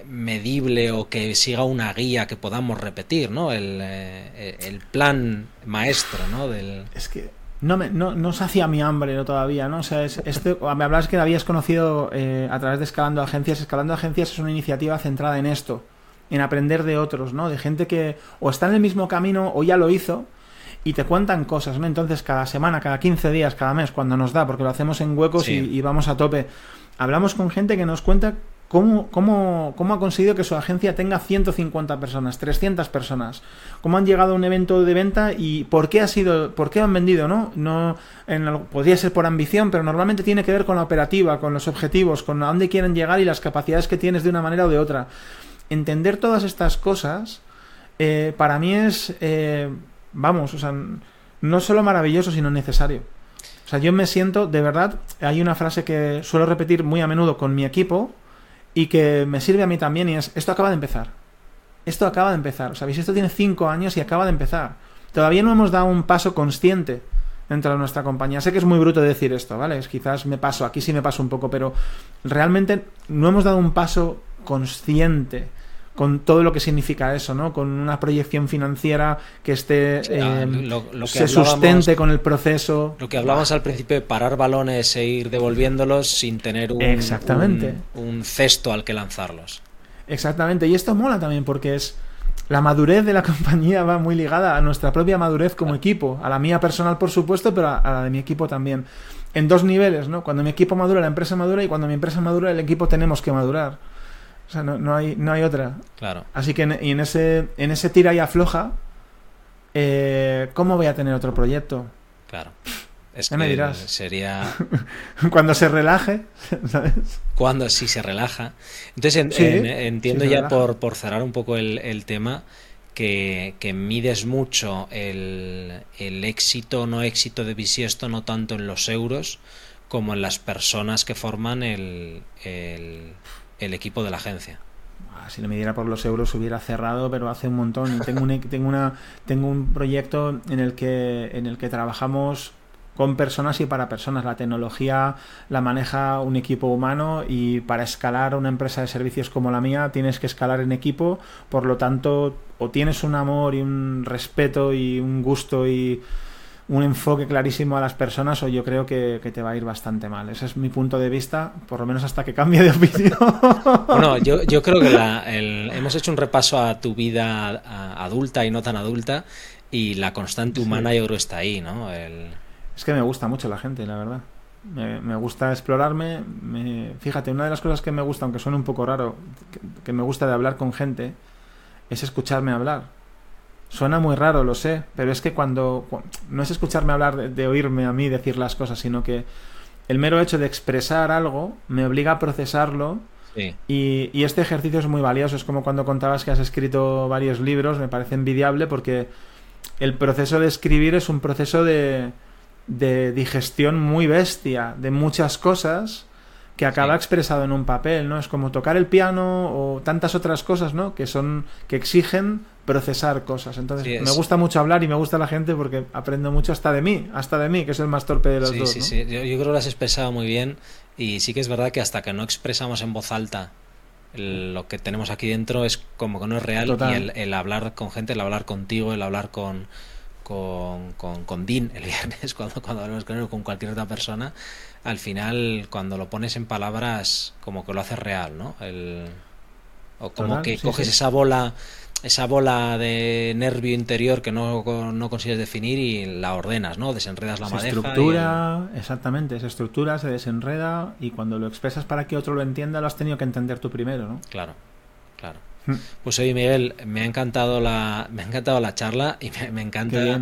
medible o que siga una guía que podamos repetir, ¿no? El, eh, el plan maestro, ¿no? Del... Es que no, me, no, no hacía mi hambre ¿no? todavía, ¿no? O sea, este, me hablabas que habías conocido eh, a través de Escalando Agencias. Escalando Agencias es una iniciativa centrada en esto, en aprender de otros, ¿no? De gente que o está en el mismo camino o ya lo hizo y te cuentan cosas, ¿no? Entonces, cada semana, cada 15 días, cada mes, cuando nos da, porque lo hacemos en huecos y vamos a tope, hablamos con gente que nos cuenta ¿Cómo, cómo, cómo ha conseguido que su agencia tenga 150 personas, 300 personas? ¿Cómo han llegado a un evento de venta y por qué ha sido, por qué han vendido, no? no podría ser por ambición, pero normalmente tiene que ver con la operativa, con los objetivos, con a dónde quieren llegar y las capacidades que tienes de una manera o de otra. Entender todas estas cosas eh, para mí es, eh, vamos, o sea, no solo maravilloso, sino necesario. O sea, yo me siento, de verdad, hay una frase que suelo repetir muy a menudo con mi equipo, y que me sirve a mí también y es, esto acaba de empezar. Esto acaba de empezar. ¿Sabéis? Esto tiene cinco años y acaba de empezar. Todavía no hemos dado un paso consciente dentro de nuestra compañía. Sé que es muy bruto decir esto, ¿vale? Es, quizás me paso, aquí sí me paso un poco, pero realmente no hemos dado un paso consciente con todo lo que significa eso, ¿no? Con una proyección financiera que esté em, se sustente con el proceso. Lo que hablábamos al principio de parar balones e ir devolviéndolos sin tener un, Exactamente. un, cesto al que lanzarlos. Exactamente, y esto mola también porque es la madurez de la compañía va muy ligada a nuestra propia madurez como equipo, a la mía personal por supuesto, pero a, a la de mi equipo también. En dos niveles, ¿no? Cuando mi equipo madura, la empresa madura y cuando mi empresa madura, el equipo tenemos que madurar. O sea, no, no, hay, no hay otra. Claro. Así que en, y en, ese, en ese tira y afloja, eh, ¿cómo voy a tener otro proyecto? Claro. Es que me dirás? sería... Cuando se relaje, ¿sabes? Cuando sí se relaja. Entonces entiendo ya por, por, cerrar un poco el, el tema que, que, mides mucho el, el éxito o no éxito de Bisiesto no tanto en los euros como en las personas que forman el, el el equipo de la agencia. Ah, si no me diera por los euros hubiera cerrado, pero hace un montón. Tengo un, tengo una, tengo un proyecto en el que, en el que trabajamos con personas y para personas. La tecnología la maneja un equipo humano y para escalar una empresa de servicios como la mía tienes que escalar en equipo. Por lo tanto, o tienes un amor y un respeto y un gusto y un enfoque clarísimo a las personas o yo creo que, te va a ir bastante mal. Ese es mi punto de vista, por lo menos hasta que cambie de opinión. Bueno, yo, yo creo que hemos hecho un repaso a tu vida adulta y no tan adulta y la constante humana yo creo está ahí, ¿no? Es que me gusta mucho la gente, la verdad. Me, gusta explorarme. Fíjate, una de las cosas que me gusta, aunque suene un poco raro, que me gusta de hablar con gente, es escucharme hablar Suena muy raro, lo sé, pero es que cuando... No es escucharme hablar de, oírme a mí decir las cosas, sino que el mero hecho de expresar algo me obliga a procesarlo y, y, este ejercicio es muy valioso. Es como cuando contabas que has escrito varios libros, me parece envidiable porque el proceso de escribir es un proceso de, de digestión muy bestia de muchas cosas que acaba expresado en un papel, ¿no? Es como tocar el piano o tantas otras cosas, ¿no? Que son que exigen procesar cosas. Entonces, me gusta mucho hablar y me gusta la gente porque aprendo mucho hasta de mí, hasta de mí, que es el más torpe de los dos. Sí, sí, yo, yo, creo que lo has expresado muy bien y sí que es verdad que hasta que no expresamos en voz alta lo que tenemos aquí dentro es como que no es real y el, hablar con gente, el hablar contigo, el hablar con, con, con, con Dean el viernes, cuando, cuando hablamos con él o con cualquier otra persona, al final cuando lo pones en palabras como que lo haces real, ¿no? El, o como que coges esa bola esa bola de nervio interior que no, no consigues definir y la ordenas, ¿no? Desenredas la se Estructura, exactamente, se estructura, se desenreda y cuando lo expresas para que otro lo entienda lo has tenido que entender tú primero, ¿no? Claro, claro. Hmm. Pues oye Miguel, me ha encantado la, me ha encantado la charla y me, me encanta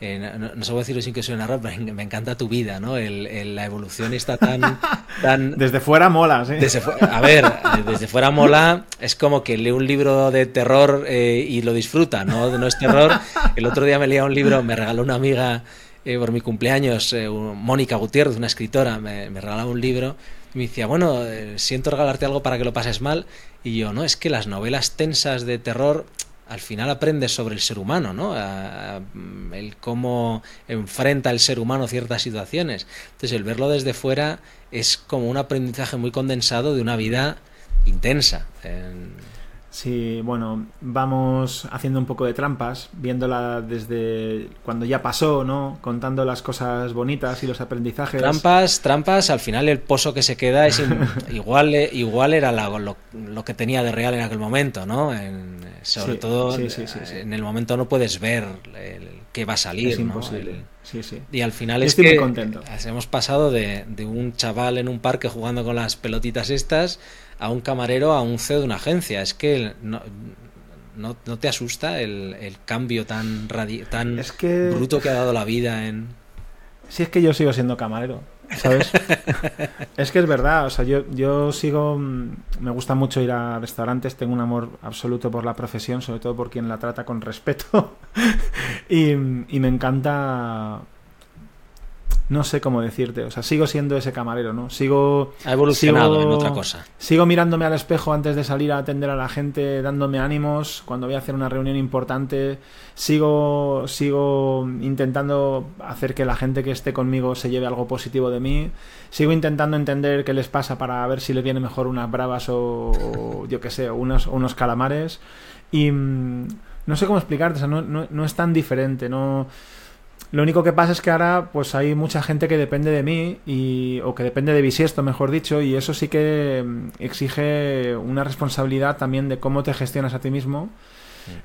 eh, no, no, sé decirlo sin que suene raro, pero me encanta tu vida, ¿no? El, la evolución está tan, tan... Desde fuera mola, sí. a ver, desde fuera mola, es como que lee un libro de terror eh, y lo disfruta, ¿no? No es terror. El otro día me leía un libro, me regaló una amiga eh, por mi cumpleaños, Mónica Gutiérrez, una escritora, me, me regalaba un libro me decía, bueno, siento regalarte algo para que lo pases mal. Y yo, no, es que las novelas tensas de terror al final aprendes sobre el ser humano, ¿no? el cómo enfrenta el ser humano ciertas situaciones. Entonces, el verlo desde fuera es como un aprendizaje muy condensado de una vida intensa. Sí, bueno, vamos haciendo un poco de trampas, viéndola desde cuando ya pasó, ¿no? Contando las cosas bonitas y los aprendizajes. Trampas, trampas, al final el pozo que se queda es igual, igual era lo, que tenía de real en aquel momento, ¿no? sobre todo en el momento no puedes ver el, qué va a salir, es imposible. Y al final es que hemos pasado de, de un chaval en un parque jugando con las pelotitas estas a un camarero, a un CEO de una agencia. Es que no, no, te asusta el, cambio tan, tan bruto que ha dado la vida en... Si es que yo sigo siendo camarero, ¿sabes? es que es verdad, o sea, yo, yo sigo, mm, me gusta mucho ir a restaurantes, tengo un amor absoluto por la profesión, sobre todo por quien la trata con respeto, y, y me encanta no sé cómo decirte, o sea, sigo siendo ese camarero, ¿no? Sigo... Ha evolucionado en otra cosa. Sigo mirándome al espejo antes de salir a atender a la gente, dándome ánimos cuando voy a hacer una reunión importante. Sigo, sigo intentando hacer que la gente que esté conmigo se lleve algo positivo de mí. Sigo intentando entender qué les pasa para ver si les viene mejor unas bravas o, yo qué sé, unos, unos calamares. Y mm, no sé cómo explicarte, o sea, no, no, no es tan diferente, no... Lo único que pasa es que ahora pues hay mucha gente que depende de mí y, o que depende de bisiesto, mejor dicho, y eso sí que mm, exige una responsabilidad también de cómo te gestionas a ti mismo.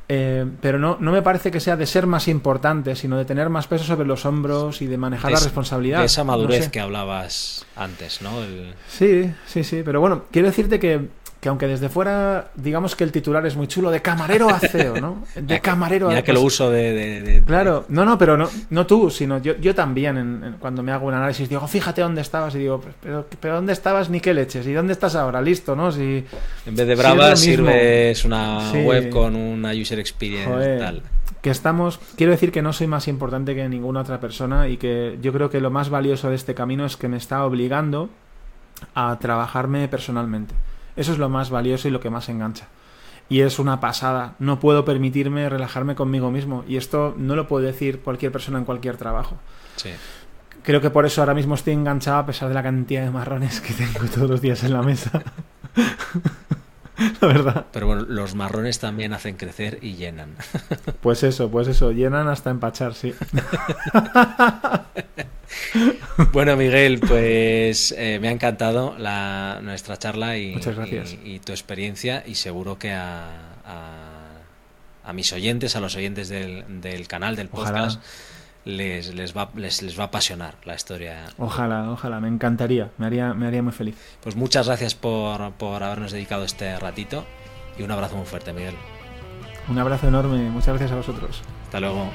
Eh, pero no, no me parece que sea de ser más importante, sino de tener más peso sobre los hombros y de manejar la responsabilidad. De esa madurez que hablabas antes, ¿no? Sí, sí, sí. Pero bueno, quiero decirte que que aunque desde fuera digamos que el titular es muy chulo, de camarero a CEO, ¿no? De camarero a... Ya que lo uso de, Claro, no, no, pero no, no tú, sino yo, yo también cuando me hago un análisis digo, fíjate dónde estabas y digo, pero, pero ¿dónde estabas ni qué leches? ¿Y dónde estás ahora? Listo, ¿no? Si, en vez de Brava sirves una web con una user experience tal. Que estamos, quiero decir que no soy más importante que ninguna otra persona y que yo creo que lo más valioso de este camino es que me está obligando a trabajarme personalmente. Eso es lo más valioso y lo que más engancha. Y es una pasada. No puedo permitirme relajarme conmigo mismo. Y esto no lo puede decir cualquier persona en cualquier trabajo. Creo que por eso ahora mismo estoy enganchado a pesar de la cantidad de marrones que tengo todos los días en la mesa. la verdad. Pero bueno, los marrones también hacen crecer y llenan. Pues eso, pues eso, llenan hasta empachar, sí. bueno, Miguel, pues eh, me ha encantado la, nuestra charla y, y, tu experiencia y seguro que a, a, mis oyentes, a los oyentes del, del canal, del podcast, les, les, va, les, les, va a apasionar la historia. Ojalá, ojalá, me encantaría, me haría, me haría muy feliz. Pues muchas gracias por, por habernos dedicado este ratito y un abrazo muy fuerte, Miguel. Un abrazo enorme, muchas gracias a vosotros. Hasta luego.